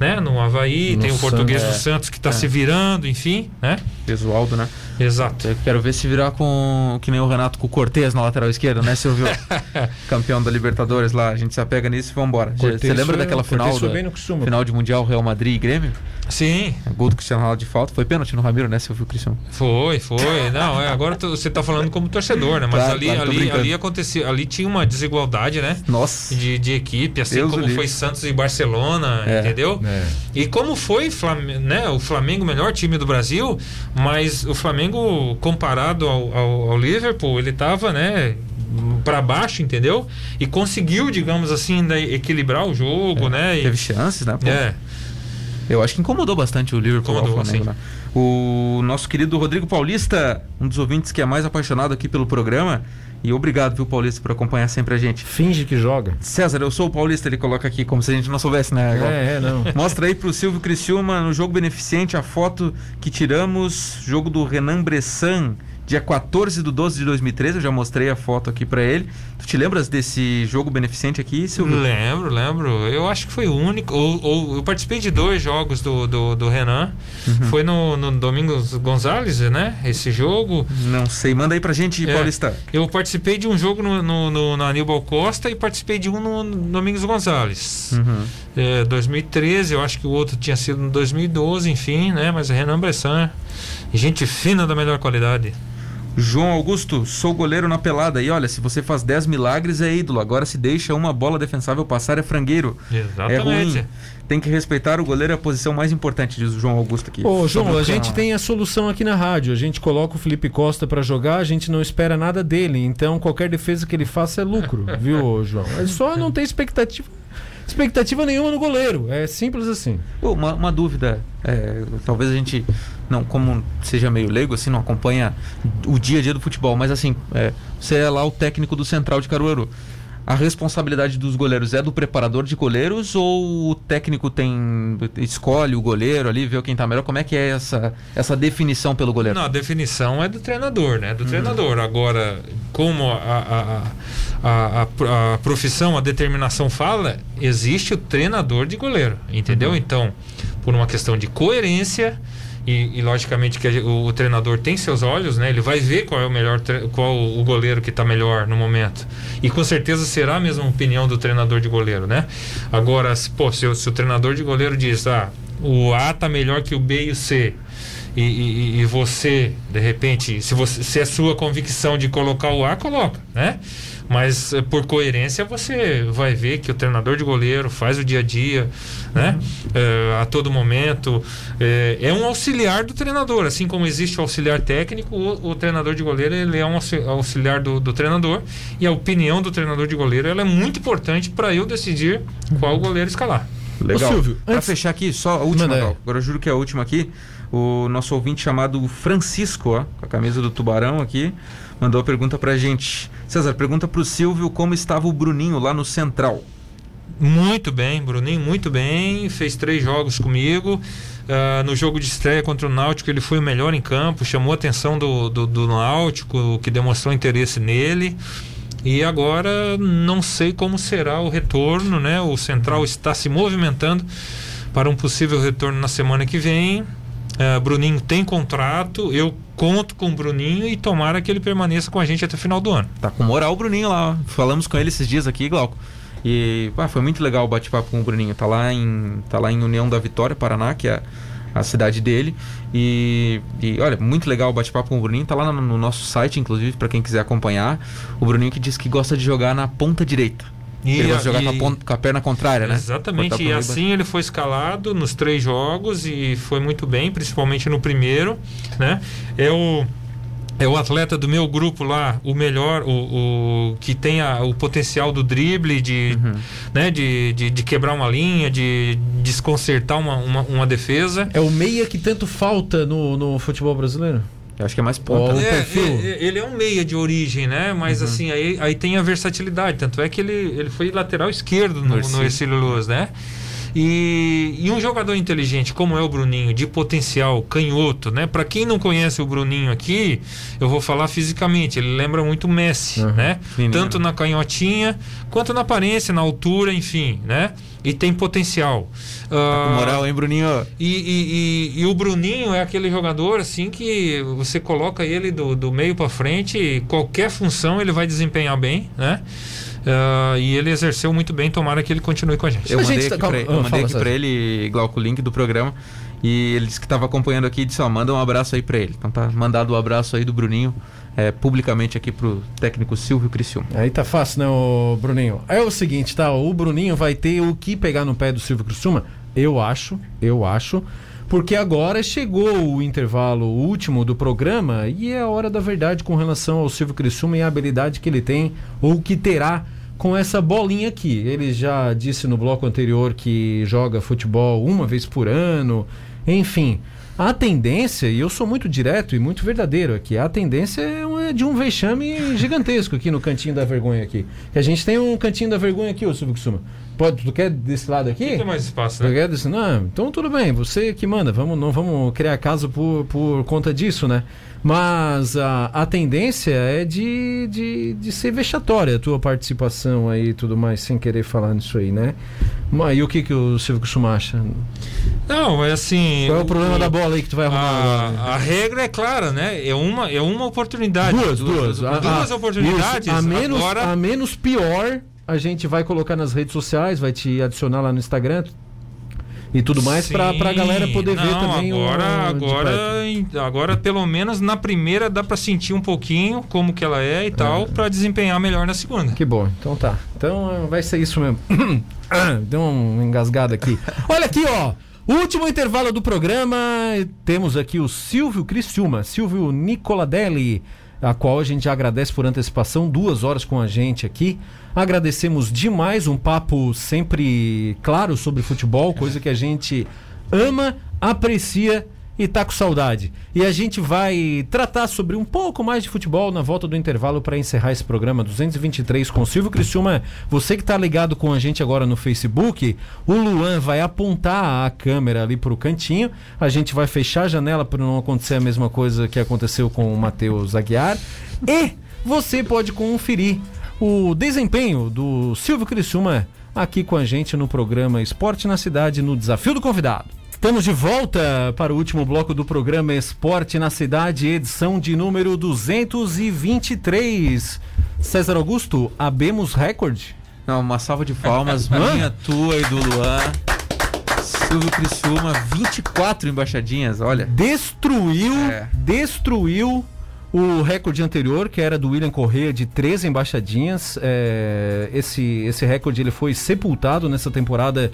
né? No Havaí, No tem o português Santos, do. Santos que está É. se virando, enfim, né? Gesualdo, né? Exato. Eu quero ver se virar com que nem o Renato com o Cortez na lateral esquerda, né, Silvio? Campeão da Libertadores lá. A gente se apega nisso e vambora. Cortez Você lembra foi- daquela final? da- bem no costume. Final de Mundial Real Madrid e Grêmio? Sim, Gol do Cristiano Ronaldo de falta. Foi pênalti no Ramiro, né, Silvio Cristiano? Foi, foi. Não, é, agora tu- você está falando como torcedor, né? Mas Claro, ali, claro, ali, ali acontecia, ali tinha uma desigualdade, né? Nossa. De, de equipe, assim Deus o como foi Santos e Barcelona, É. entendeu? É. E como foi Flam- né, o Flamengo, o melhor time do Brasil, mas o Flamengo, comparado ao, ao, ao Liverpool, ele estava né, para baixo, entendeu? E conseguiu, digamos assim, equilibrar o jogo, né? E- Teve chances, né? pô? é, Eu acho que incomodou bastante o Liverpool Incomodou, Flamengo, sim. né? O nosso querido Rodrigo Paulista, um dos ouvintes que é mais apaixonado aqui pelo programa. E obrigado, viu, Paulista, por acompanhar sempre a gente. Finge que joga. César, eu sou o Paulista, ele coloca aqui como se a gente não soubesse, né? Gal? É, é, não. Mostra aí pro Silvio Criciúma no jogo beneficente a foto que tiramos, jogo do Renan Bressan, dia 14 de 12 de 2013. Eu já mostrei a foto aqui pra ele. Tu te lembras desse jogo beneficente aqui, Silvio? lembro, lembro. Eu acho que foi o único. Ou, ou eu participei de dois jogos do, do, do Renan. Foi no, no Domingos Gonzalez, né? Esse jogo. Não sei, manda aí pra gente, É. Paulista. Eu participei de um jogo no, no, no, na Aníbal Costa e participei de um no, no Domingos Gonzalez. Uhum. É, 2013, eu acho que o outro tinha sido em 2012, enfim, né? Mas Renan Bressan, gente fina da melhor qualidade. João Augusto, sou goleiro na pelada. E olha, se você faz 10 milagres é ídolo. Agora se deixa uma bola defensável passar é frangueiro. É ruim. Tem que respeitar o goleiro, é a posição mais importante, diz o João Augusto aqui. Ô, João, a gente canal. tem a solução aqui na rádio. A gente coloca o Felipe Costa pra jogar, a gente não espera nada dele. Então, qualquer defesa que ele faça é lucro, viu, João? É só não ter expectativa, expectativa nenhuma no goleiro. É simples assim. Pô, uma, uma dúvida, é, talvez a gente não, como seja meio leigo, assim, não acompanha o dia a dia do futebol, mas assim, é, você é lá o técnico do Central de Caruaru. A responsabilidade dos goleiros é do preparador de goleiros ou o técnico tem escolhe o goleiro ali, vê quem tá melhor? Como é que é essa, essa definição pelo goleiro? Não, a definição é do treinador, né? Do treinador. Agora, como a, a, a, a, a profissão, a determinação fala, existe o treinador de goleiro, entendeu? Então, por uma questão de coerência. E, e, logicamente que o, o treinador tem seus olhos, né? Ele vai ver qual é o melhor, qual o goleiro que está melhor no momento. E com certeza será a mesma opinião do treinador de goleiro, né? Agora, se, pô, se, o- se o treinador de goleiro diz, ah, o A tá melhor que o B e o C. E, e- e você, de repente, se, você, se é sua convicção de colocar o A, coloca, né? Mas eh, por coerência você vai ver que o treinador de goleiro faz o dia a dia, né? Eh, a todo momento. Eh, é um auxiliar do treinador, assim como existe o auxiliar técnico, o, o treinador de goleiro ele é um auxi- auxiliar do, do treinador e a opinião do treinador de goleiro ela é muito importante para eu decidir qual goleiro escalar. Legal. Ô, Silvio, pra antes- fechar aqui, só a última. Gal. agora eu juro que é a última aqui. O nosso ouvinte chamado Francisco, ó, com a camisa do Tubarão aqui, mandou a pergunta pra gente. César, pergunta pro Silvio como estava o Bruninho lá no Central. Muito bem, Bruninho, muito bem. Fez três jogos comigo. Ah, no jogo de estreia contra o Náutico, ele foi o melhor em campo, chamou a atenção do, do, do Náutico, que demonstrou interesse nele. E agora não sei como será o retorno, né? O Central está se movimentando para um possível retorno na semana que vem. Ah, Bruninho tem contrato, eu conto com o Bruninho e tomara que ele permaneça com a gente até o final do ano. Tá com moral o Bruninho lá. Falamos com ele esses dias aqui, Glauco. E foi muito legal o bate-papo com o Bruninho. Tá lá em, tá lá em União da Vitória, Paraná, que é a cidade dele. E, e, olha, muito legal o bate-papo com o Bruninho. Tá lá no, no nosso site, inclusive, para quem quiser acompanhar. O Bruninho que diz que gosta de jogar na ponta direita. E ele de jogar e- com a, ponta- com a perna contrária, né? Exatamente, e assim ele foi escalado nos três jogos e foi muito bem, principalmente no primeiro, né? É o, é o atleta do meu grupo lá, o melhor, o, o que tem a, o potencial do drible, de, Uhum. né, de, de, de quebrar uma linha, de desconcertar uma, uma, uma defesa. É o meia que tanto falta no, no futebol brasileiro? Eu acho que é mais ponta. Né? o É, perfil. é, é, ele é um meia de origem, né? Mas assim, aí, aí tem a versatilidade. Tanto é que ele, ele foi lateral esquerdo no, Ercílio. no Ercílio Luz, né? E, e um jogador inteligente como é o Bruninho, de potencial canhoto, né? Para quem não conhece o Bruninho aqui, eu vou falar fisicamente, ele lembra muito o Messi, Uhum. né? Menino. Tanto na canhotinha quanto na aparência, na altura, enfim, né? E tem potencial. Tá Ah, com moral, hein, Bruninho? e, e- e- e o Bruninho é aquele jogador assim que você coloca ele do, do meio para frente, qualquer função ele vai desempenhar bem, né? Ah, e ele exerceu muito bem, tomara que ele continue com a gente. Eu A mandei gente aqui, calma, pra, ele- ah, eu mandei aqui pra ele, Glauco, o link do programa. E ele disse que estava acompanhando aqui e disse, ó, manda um abraço aí pra ele. Então tá mandado o abraço aí do Bruninho, é, publicamente aqui pro técnico Silvio Criciúma. Aí tá fácil, né, ô Bruninho? É o seguinte, tá? O Bruninho vai ter o que pegar no pé do Silvio Criciúma? Eu acho, eu acho. Porque agora chegou o intervalo último do programa e é a hora da verdade com relação ao Silvio Criciúma e a habilidade que ele tem ou que terá com essa bolinha aqui. Ele já disse no bloco anterior que joga futebol uma vez por ano, enfim. A tendência, e eu sou muito direto e muito verdadeiro aqui, a tendência é é de um vexame gigantesco aqui no cantinho da vergonha aqui. Que a gente tem um cantinho da vergonha aqui, ô Criciúma. Pode, tu quer desse lado aqui? Tem mais espaço, Tu né? quer desse? Não, então tudo bem, você que manda, vamos, não vamos criar caso por, por conta disso, né? Mas a, a tendência é de, de, de ser vexatória a tua participação aí e tudo mais, sem querer falar nisso aí, né? Mas e o que, que o Silvio Criciúma acha? Não, é assim. Qual é o problema da bola aí que tu vai arrumar agora? A, a regra é clara, né? É uma, é uma oportunidade. Duas, duas. Duas, A- a- oportunidades. isso. A menos, Agora, a menos pior, a gente vai colocar nas redes sociais, vai te adicionar lá no Instagram e tudo mais pra, pra Sim. galera poder ver Não, também o- agora, agora, agora pelo menos na primeira dá pra sentir um pouquinho como que ela é e tal pra desempenhar melhor na segunda. Que bom, então tá. Então eh, vai ser isso mesmo. Deu uma engasgada aqui. Olha aqui, ó. Último intervalo do programa. Temos aqui o Silvio Criciúma, Silvio Nicoladelli, a qual a gente já agradece por antecipação, duas horas com a gente aqui. Agradecemos demais, um papo sempre claro sobre futebol, coisa que a gente ama, aprecia e tá com saudade. E a gente vai tratar sobre um pouco mais de futebol na volta do intervalo para encerrar esse programa 223 com Silvio Criciúma. Você que tá ligado com a gente agora no Facebook, o Luan vai apontar a câmera ali pro cantinho. A gente vai fechar a janela para não acontecer a mesma coisa que aconteceu com o Matheus Aguiar. E você pode conferir o desempenho do Silvio Criciúma aqui com a gente no programa Esporte na Cidade, no Desafio do Convidado. Estamos de volta para o último bloco do programa Esporte na Cidade, edição de número 223. César Augusto, abemos recorde? Não, uma salva de palmas, minha, tua e do Luan. Silvio Criciúma, 24 embaixadinhas, olha. Destruiu, É. destruiu o recorde anterior, que era do William Correa, de 13 embaixadinhas. É, esse, esse recorde ele foi sepultado nessa temporada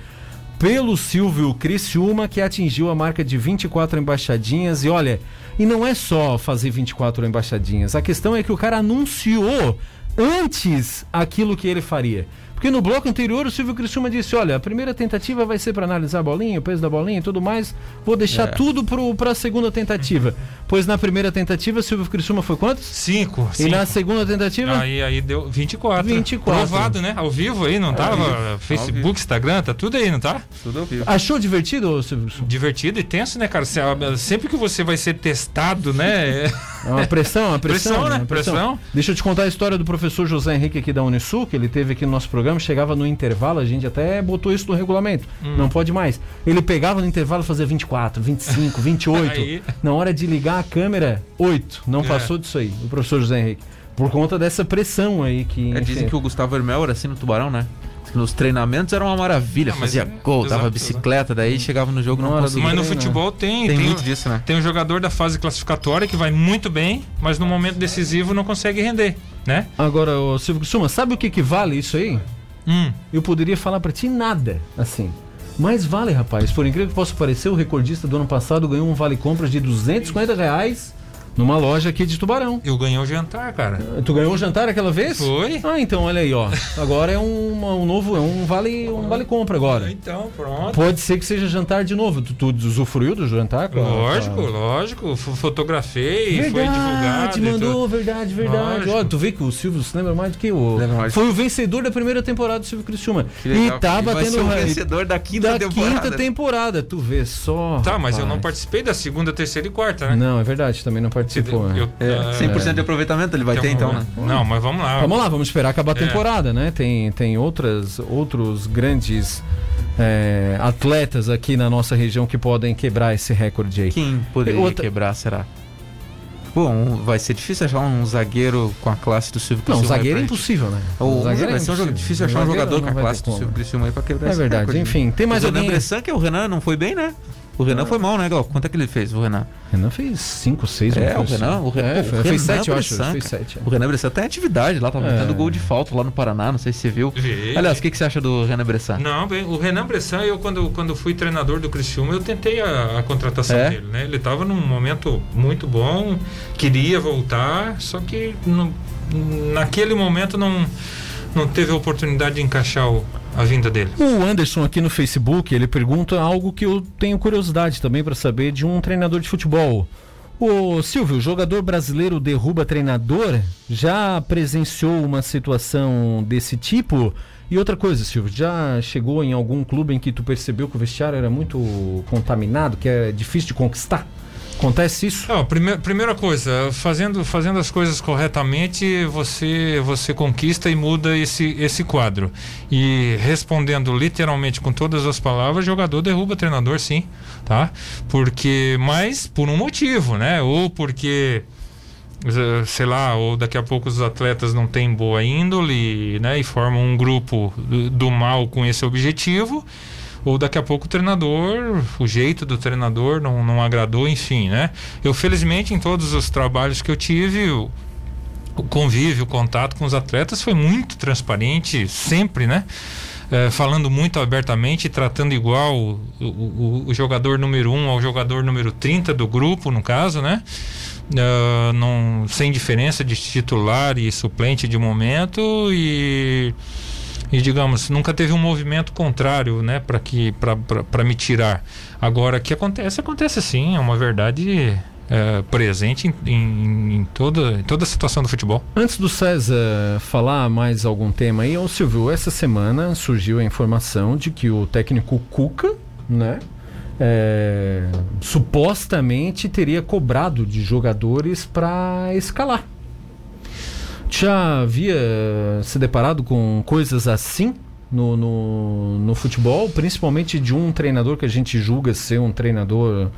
pelo Silvio Criciúma, que atingiu a marca de 24 embaixadinhas. E olha, e não é só fazer 24 embaixadinhas. A questão é que o cara anunciou antes aquilo que ele faria. Porque no bloco anterior o Silvio Criciúma disse: Olha, a primeira tentativa vai ser para analisar a bolinha, o peso da bolinha e tudo mais. Vou deixar É. tudo para a segunda tentativa. Pois na primeira tentativa, o Silvio Criciúma foi quantos? Cinco. E cinco. na segunda tentativa? Aí, aí deu 24. 24. Provado, né? Ao vivo aí, não tava? Facebook, Instagram, tá tudo aí, não tá? Tudo ao vivo. Achou divertido, Silvio Criciúma? Divertido e tenso, né, cara? Se- Sempre que você vai ser testado, né? É uma pressão, uma pressão. Pressão, né? uma Pressão. Deixa eu te contar a história do professor José Henrique aqui da Unisul, que ele teve aqui no nosso programa, chegava no intervalo, a gente até botou isso no regulamento. Hum. Não pode mais. Ele pegava no intervalo e fazia 24, 25, 28. Aí. Na hora de ligar a câmera, 8. Não É. passou disso aí, o professor José Henrique. Por conta dessa pressão aí que. É, enfim, dizem que o Gustavo Hermel era assim no Tubarão, né? Nos treinamentos era uma maravilha, Ah, fazia é- gol, dava bicicleta, daí chegava no jogo e não do conseguia. Mas no futebol tem. Tem Tem, muito o- disso, né? tem um jogador da fase classificatória que vai muito bem, mas no momento decisivo não consegue render, né? Agora, o Silvio Criciúma, sabe o que, que vale isso aí? Hum. Eu poderia falar pra ti nada, assim. Mas vale, rapaz. Por incrível que possa parecer, o recordista do ano passado ganhou um vale compras de 250 reais numa loja aqui de Tubarão. Eu ganhei o jantar, cara. Tu ganhou o jantar aquela vez? Foi. Ah, então olha aí, ó. Agora é um, um novo, é um vale, um vale compra agora. Então, pronto. Pode ser que seja jantar de novo. Tu, tu usufruiu do jantar? com a- Lógico, a- lógico. F- Fotografei, foi Verdade, divulgado. e mandou, verdade, verdade. Lógico. Ó, tu vê que o Silvio se lembra mais do que o. Lembra. Foi o vencedor da primeira temporada do Silvio Criciúma. E tá vai batendo ser o vencedor da quinta da temporada. quinta temporada. Tu vê só. Tá, mas eu não participei da segunda, terceira e quarta, né? Não, é verdade, também não participou. né? Eu- É, ah, 100% de aproveitamento ele vai ter então, né? Não, mas vamos lá. Vamos lá, vamos esperar acabar a É. temporada, né? Tem, tem outras, outros grandes é, atletas aqui na nossa região que podem quebrar esse recorde aí. Quem poderia Outra- quebrar, será? Bom, vai ser difícil achar um zagueiro com a classe do Silvio Não, Criciúma. zagueiro é aí pra- impossível, né? Ou, zagueiro vai é ser um jogo difícil achar um Zagueiro jogador não com a classe do. Silvio Criciúma aí pra quebrar É esse verdade. recorde, né? Enfim, tem mais o alguém. Bressan, que é o Renan, não foi bem, né? O Renan foi mal, né, Gal? Quanto é que ele fez, o Renan? Renan fez 5, 6 É, o Renan, o Renan, É, o foi- Renan fez 7, eu acho. Fez cara. 7. O Renan Bressan tá em atividade lá, tá É. gol de falta lá no Paraná, não sei se você viu. Vi. Aliás, o que, que você acha do Renan Bressan? Não, bem, o Renan Bressan, eu quando, quando fui treinador do Criciúma, eu tentei a, a contratação É? dele, né? Ele estava num momento muito bom, queria voltar, só que não- naquele momento não, não teve a oportunidade de encaixar o- a vinda dele. O Anderson aqui no Facebook, ele pergunta algo que eu tenho curiosidade também para saber de um treinador de futebol. O Silvio, jogador brasileiro derruba treinador, já presenciou uma situação desse tipo? E outra coisa, Silvio, já chegou em algum clube em que tu percebeu que o vestiário era muito contaminado, que é difícil de conquistar? Acontece isso? Não, prime- primeira coisa, fazendo, fazendo as coisas corretamente, você, você conquista e muda esse, esse quadro. E respondendo literalmente com todas as palavras, jogador derruba treinador, sim, tá? Porque, mas por um motivo, né? Ou porque eh, sei lá, ou daqui a pouco os atletas não têm boa índole, né, e formam um grupo do mal com esse objetivo, ou daqui a pouco o treinador, o jeito do treinador não, não agradou, enfim, né? Eu felizmente em todos os trabalhos que eu tive, o, o convívio, o contato com os atletas foi muito transparente, sempre, né? Eh, falando muito abertamente, tratando igual o, o- o jogador número 1 um ao jogador número 30 do grupo, no caso, né? Ah, não, sem diferença de titular e suplente de momento e, e digamos nunca teve um movimento contrário né para que para me tirar agora que acontece acontece sim é uma verdade é, presente em, em, em toda em toda a situação do futebol Antes do César falar mais algum tema aí, ô Silvio, essa semana surgiu a informação de que o técnico Cuca, né? é, supostamente teria cobrado de jogadores para escalar. Já havia se deparado com coisas assim no, no, no futebol, principalmente de um treinador que a gente julga ser um treinador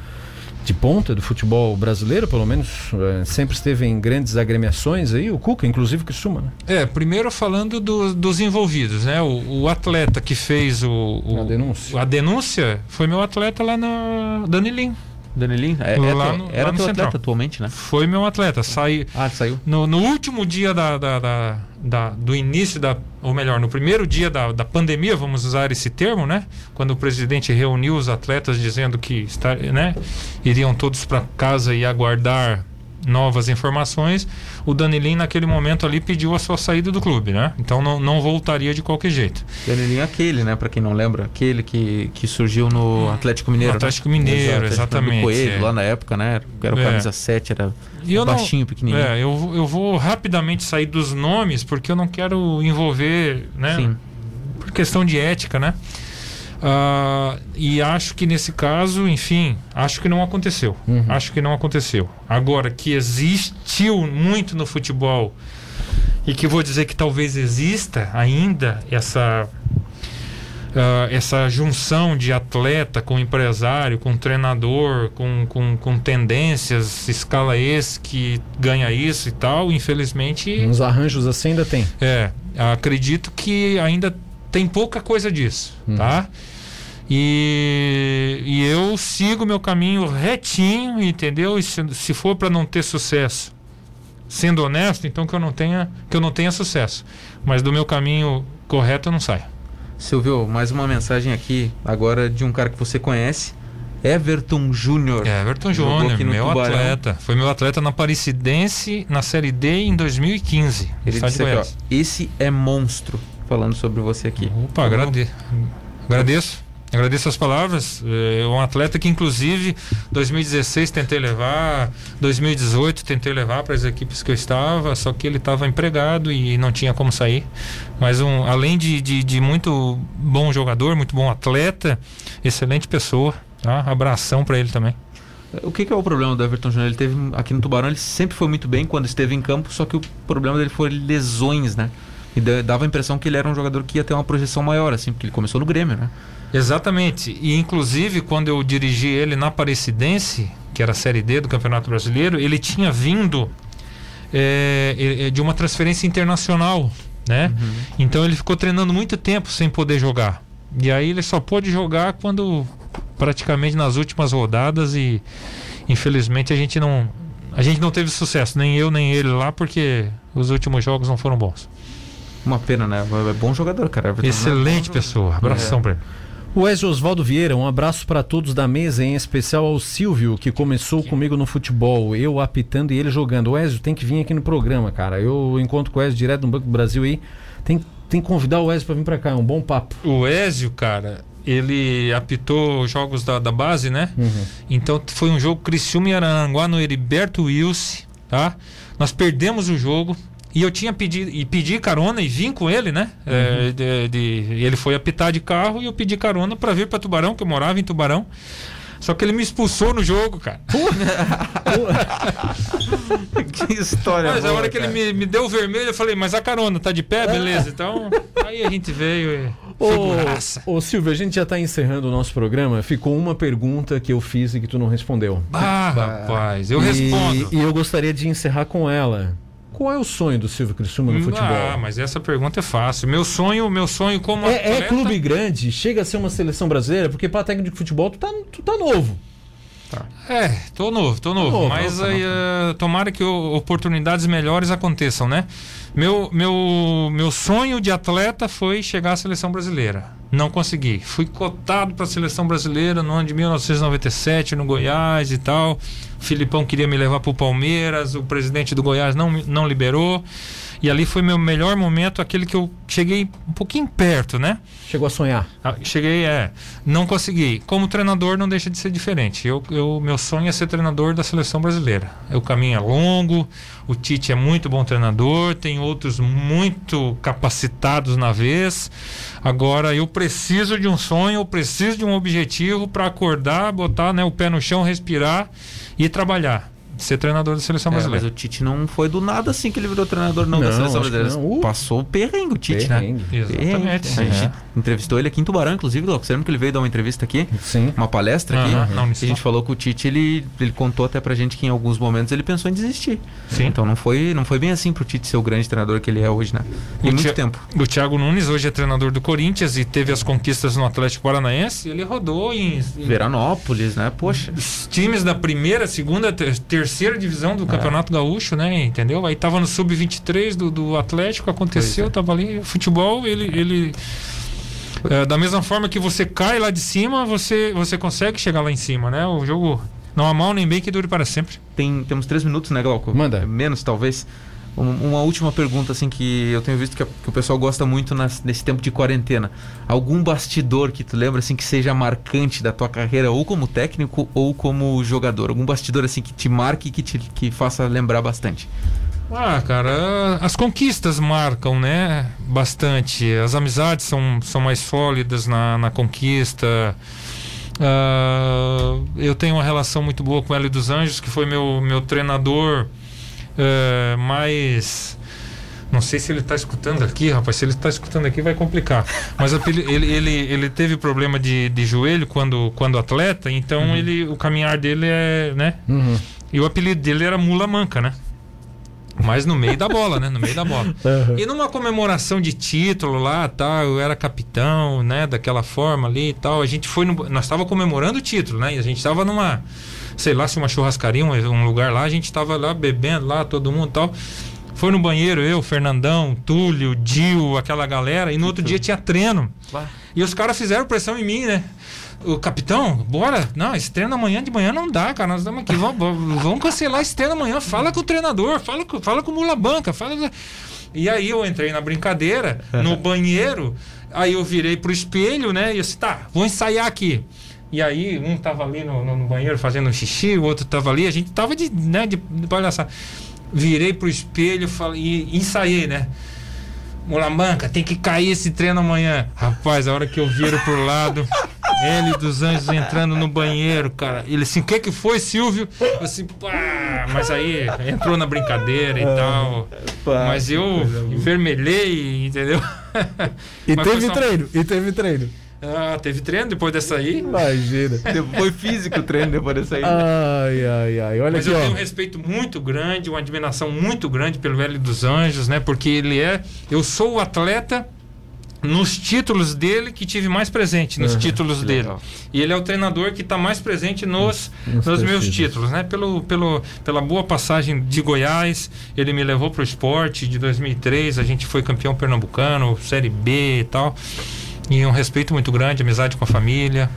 de ponta do futebol brasileiro, pelo menos é, sempre esteve em grandes agremiações aí, o Cuca, inclusive, que suma, né? é primeiro falando do, dos envolvidos né o, o atleta que fez o, o- A denúncia. a denúncia foi meu atleta lá na Danilinho Danilinho? É, é no- era teu Central. atleta atualmente, né? foi meu atleta sai Ah, saiu. No, no último dia da, da- da- da- do início da. Ou melhor, no primeiro dia da, da pandemia, vamos usar esse termo, né? Quando o presidente reuniu os atletas dizendo que está, né, iriam todos para casa e aguardar novas informações, o Danilinho naquele momento ali pediu a sua saída do clube, né? Então não, não voltaria de qualquer jeito. Danilinho é aquele, né? Pra quem não lembra, aquele que, que surgiu no Atlético Mineiro. No né? Atlético Mineiro, Exato, Atlético exatamente, Do Coelho, é. lá na época, né? Era o É. camisa 7, era E eu não- baixinho, pequenininho. É, eu, eu vou rapidamente sair dos nomes porque eu não quero envolver, né? Sim. por questão de ética, né? Ah, e acho que nesse caso, enfim, acho que não aconteceu. Uhum. Acho que não aconteceu. Agora, que existiu muito no futebol e que vou dizer que talvez exista ainda essa. ah, essa junção de atleta com empresário, com treinador, com, com, com tendências, escala esse que ganha isso e tal, infelizmente Uns arranjos assim ainda tem. é, acredito que ainda tem pouca coisa disso, Uhum. tá? E, e eu sigo meu caminho retinho, entendeu? E se, se for para não ter sucesso, sendo honesto, então que eu não tenha que eu não tenha sucesso. Mas do meu caminho correto eu não saio. Silvio, mais uma mensagem aqui agora de um cara que você conhece Everton Júnior. É, Everton Júnior, meu Tubarão. atleta. Foi meu atleta na Paricidense na Série D em 2015. no Ele disse aqui, ó, esse é monstro, falando sobre você aqui. Opa, agrade... agradeço. Agradeço as palavras. É um atleta que, inclusive, 2016 tentei levar, 2018 tentei levar para as equipes que eu estava, só que ele estava empregado e não tinha como sair. Mas, um, além de, de, de muito bom jogador, muito bom atleta, excelente pessoa. Tá? Abração para ele também. O que, que é o problema do Everton Júnior? Ele teve aqui no Tubarão, ele sempre foi muito bem quando esteve em campo, só que o problema dele foi lesões, né? E da- dava a impressão que ele era um jogador que ia ter uma projeção maior, assim, porque ele começou no Grêmio, né? Exatamente. E inclusive quando eu dirigi ele na Aparecidense, que era a Série D do Campeonato Brasileiro, ele tinha vindo é, de uma transferência internacional, né? Então ele ficou treinando muito tempo sem poder jogar. E aí ele só pôde jogar quando praticamente nas últimas rodadas e infelizmente a gente não a gente não teve sucesso, nem eu nem ele lá, porque os últimos jogos não foram bons. Uma pena, né? É bom jogador, cara. É bom Excelente pessoa. Abração É. pra ele. O Ezio Osvaldo Vieira, um abraço para todos da mesa, em especial ao Silvio, que começou comigo no futebol, eu apitando e ele jogando. O Ezio tem que vir aqui no programa, cara. Eu encontro com o Ezio direto no Banco do Brasil aí. Tem, tem que convidar o Ezio para vir para cá, é um bom papo. O Ezio, cara, ele apitou os jogos da, da base, né? Uhum. Então foi um jogo Criciúma e Aranguá no Heriberto Wilson, tá? Nós perdemos o jogo e eu tinha pedido e pedi carona e vim com ele, né? É, de- de- ele foi apitar de carro e eu pedi carona para vir para Tubarão, que eu morava em Tubarão. Só que ele me expulsou no jogo, cara. que história Mas a boa, hora que ele me, me deu o vermelho, eu falei, mas a carona tá de pé, beleza? Então, aí a gente veio e. Ô, ô Silvio, a gente já está encerrando o nosso programa. Ficou uma pergunta que eu fiz e que tu não respondeu. Ah, rapaz, eu E- respondo. E eu gostaria de encerrar com ela. Qual é o sonho do Silvio Criciúma no futebol? Ah, mas essa pergunta é fácil. Meu sonho, meu sonho como É, é atleta- clube grande, chega a ser uma seleção brasileira, porque para técnico de futebol tu tá, tu tá novo. É, tô novo, tô novo. novo, mas novo, aí, eh, tomara que oportunidades melhores aconteçam, né? Meu, meu, meu sonho de atleta foi chegar à seleção brasileira. Não consegui. Fui cotado para a seleção brasileira no ano de 1997 no Goiás e tal. O Filipão queria me levar para o Palmeiras, o presidente do Goiás não, não liberou. E ali foi meu melhor momento, aquele que eu cheguei um pouquinho perto, né? Chegou a sonhar. Ah, Cheguei, é. Não consegui. Como treinador, não deixa de ser diferente. Eu, eu, meu sonho é ser treinador da seleção brasileira. O caminho é longo, o Tite é muito bom treinador, tem outros muito capacitados na vez. Agora, eu preciso de um sonho, eu preciso de um objetivo para acordar, botar né, o pé no chão, respirar e trabalhar. Ser treinador da seleção É, mas brasileira. o Tite não foi do nada assim que ele virou treinador não, da Não, seleção acho que brasileira. não. Uh. Passou o perrengue o Tite, Perrengue. né? Exatamente. A gente É. entrevistou ele aqui em Tubarão, inclusive, Glauco. Você lembra que ele veio dar uma entrevista aqui? Sim. Uma palestra aqui? Na E Unisol. a gente falou que o Tite, ele, ele contou até pra gente que em alguns momentos ele pensou em desistir. Sim. Então não foi, não foi bem assim pro Tite ser o grande treinador que ele é hoje, né? E O muito tempo. O Thiago Nunes hoje é treinador do Corinthians e teve as conquistas no Atlético Paranaense. Ele rodou em, em Veranópolis, né? Poxa. os times da primeira, segunda, ter- terceira divisão do Campeonato Gaúcho, né? Entendeu? Aí tava no sub-23 do, do Atlético, aconteceu, é. tava ali. Futebol, ele. ele é, da mesma forma que você cai lá de cima, você, você consegue chegar lá em cima, né? O jogo não há mal nem bem que dure para sempre. Tem, temos três minutos, né, Glauco? Manda. Menos, talvez. Um- uma última pergunta, assim, que eu tenho visto que, a- que o pessoal gosta muito nas- nesse tempo de quarentena. Algum bastidor que tu lembra, assim, que seja marcante da tua carreira, ou como técnico, ou como jogador? Algum bastidor, assim, que te marque e que te que faça lembrar bastante? Ah, cara, as conquistas marcam, né? Bastante. As amizades são, são mais sólidas na, na conquista. Ah, eu tenho uma relação muito boa com o Hélio dos Anjos, que foi meu, meu treinador eh, mais. Não sei se ele está escutando aqui, rapaz. Se ele está escutando aqui, vai complicar. Mas ele, ele, ele teve problema de, de joelho quando, quando atleta, então ele, o caminhar dele é. né? Uhum. E o apelido dele era Mula Manca, né? Mas no meio da bola, né? No meio da bola. E numa comemoração de título lá, tal, eu era capitão, né? Daquela forma ali e tal. A gente foi no, nós estava comemorando o título, né? E a gente estava numa, sei lá, se uma churrascaria, um, um lugar lá, a gente estava lá bebendo lá, todo mundo e tal. Foi no banheiro, eu, Fernandão, Túlio, Dil, aquela galera, e no outro dia tinha treino. E os caras fizeram pressão em mim, né? O capitão, bora. Não, esse treino amanhã de manhã não dá, cara. Nós estamos aqui. Vamos, vamos cancelar esse treino amanhã. Fala com o treinador, fala com, fala com o Mula Banca. Fala... E aí eu entrei na brincadeira, no banheiro. Aí eu virei pro espelho, né? E eu disse, tá, vou ensaiar aqui. E aí, um tava ali no, no, no banheiro fazendo xixi, o outro tava ali, a gente tava de, né, de, de palhaçada. Virei pro espelho falei, e ensaiei, né? Mulamanca, tem que cair esse treino amanhã. Rapaz, a hora que eu viro pro lado, ele dos Anjos entrando no banheiro, cara. Ele assim, o que que foi, Silvio? Eu assim, pá, mas aí entrou na brincadeira e tal. Mas eu envermelhei, entendeu? E Mas teve treino, e teve treino. Ah, teve treino depois dessa aí. Imagina. Foi físico o treino depois dessa aí. Ai, ai, ai. Olha Mas aqui, eu tenho um ó. respeito muito grande, uma admiração muito grande pelo Hélio dos Anjos, né? Porque ele é. Eu sou o atleta nos títulos dele que tive mais presente nos Aham, títulos dele. legal. E ele é o treinador que está mais presente nos, Nos nos meus títulos. títulos, né? Pelo, pelo, pela boa passagem de Goiás, ele me levou para o esporte de 2003, a gente foi campeão pernambucano, Série B e tal. E um respeito muito grande, amizade com a família.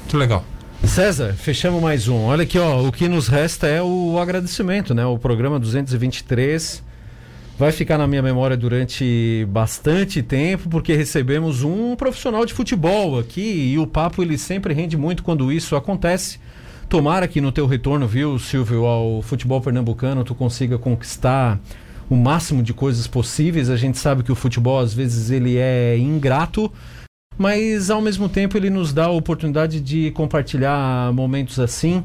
Muito legal. César, fechamos mais um. Olha aqui, ó. O que nos resta é o agradecimento, né? O programa 223 vai ficar na minha memória durante bastante tempo, porque recebemos um profissional de futebol aqui e o papo ele sempre rende muito quando isso acontece. Tomara que no teu retorno, viu, Silvio, ao futebol pernambucano, tu consiga conquistar o máximo de coisas possíveis. A gente sabe que o futebol às vezes ele é ingrato, mas ao mesmo tempo ele nos dá a oportunidade de compartilhar momentos assim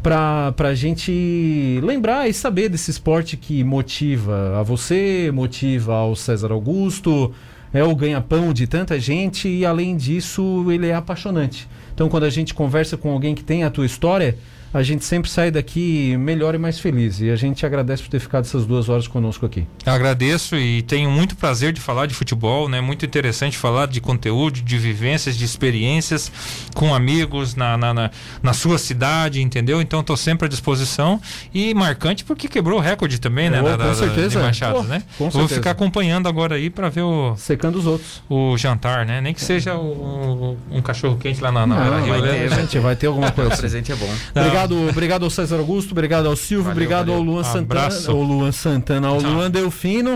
para a gente lembrar e saber desse esporte que motiva a você, motiva ao César Augusto, é o ganha-pão de tanta gente e além disso ele é apaixonante. Então quando a gente conversa com alguém que tem a tua história, a gente sempre sai daqui melhor e mais feliz. E a gente agradece por ter ficado essas duas horas conosco aqui. Agradeço e tenho muito prazer de falar de futebol, né? Muito interessante falar de conteúdo, de vivências, de experiências com amigos na, na, na, na sua cidade, entendeu? Então estou sempre à disposição e marcante porque quebrou o recorde também, né? Oh, da- com da- certeza. De Machados, Oh, né? com Vou certeza. ficar acompanhando agora aí para ver o, Secando os outros. o jantar, né? Nem que seja o- um cachorro quente lá na, na, Não, Rio vai Leme. ter, gente, vai ter alguma coisa O presente é bom. Obrigado, obrigado ao César Augusto, obrigado ao Silvio, Valeu, obrigado ao valeu. Luan Santana, Abraço. ao Luan Santana, ao Tchau. Luan Delfino.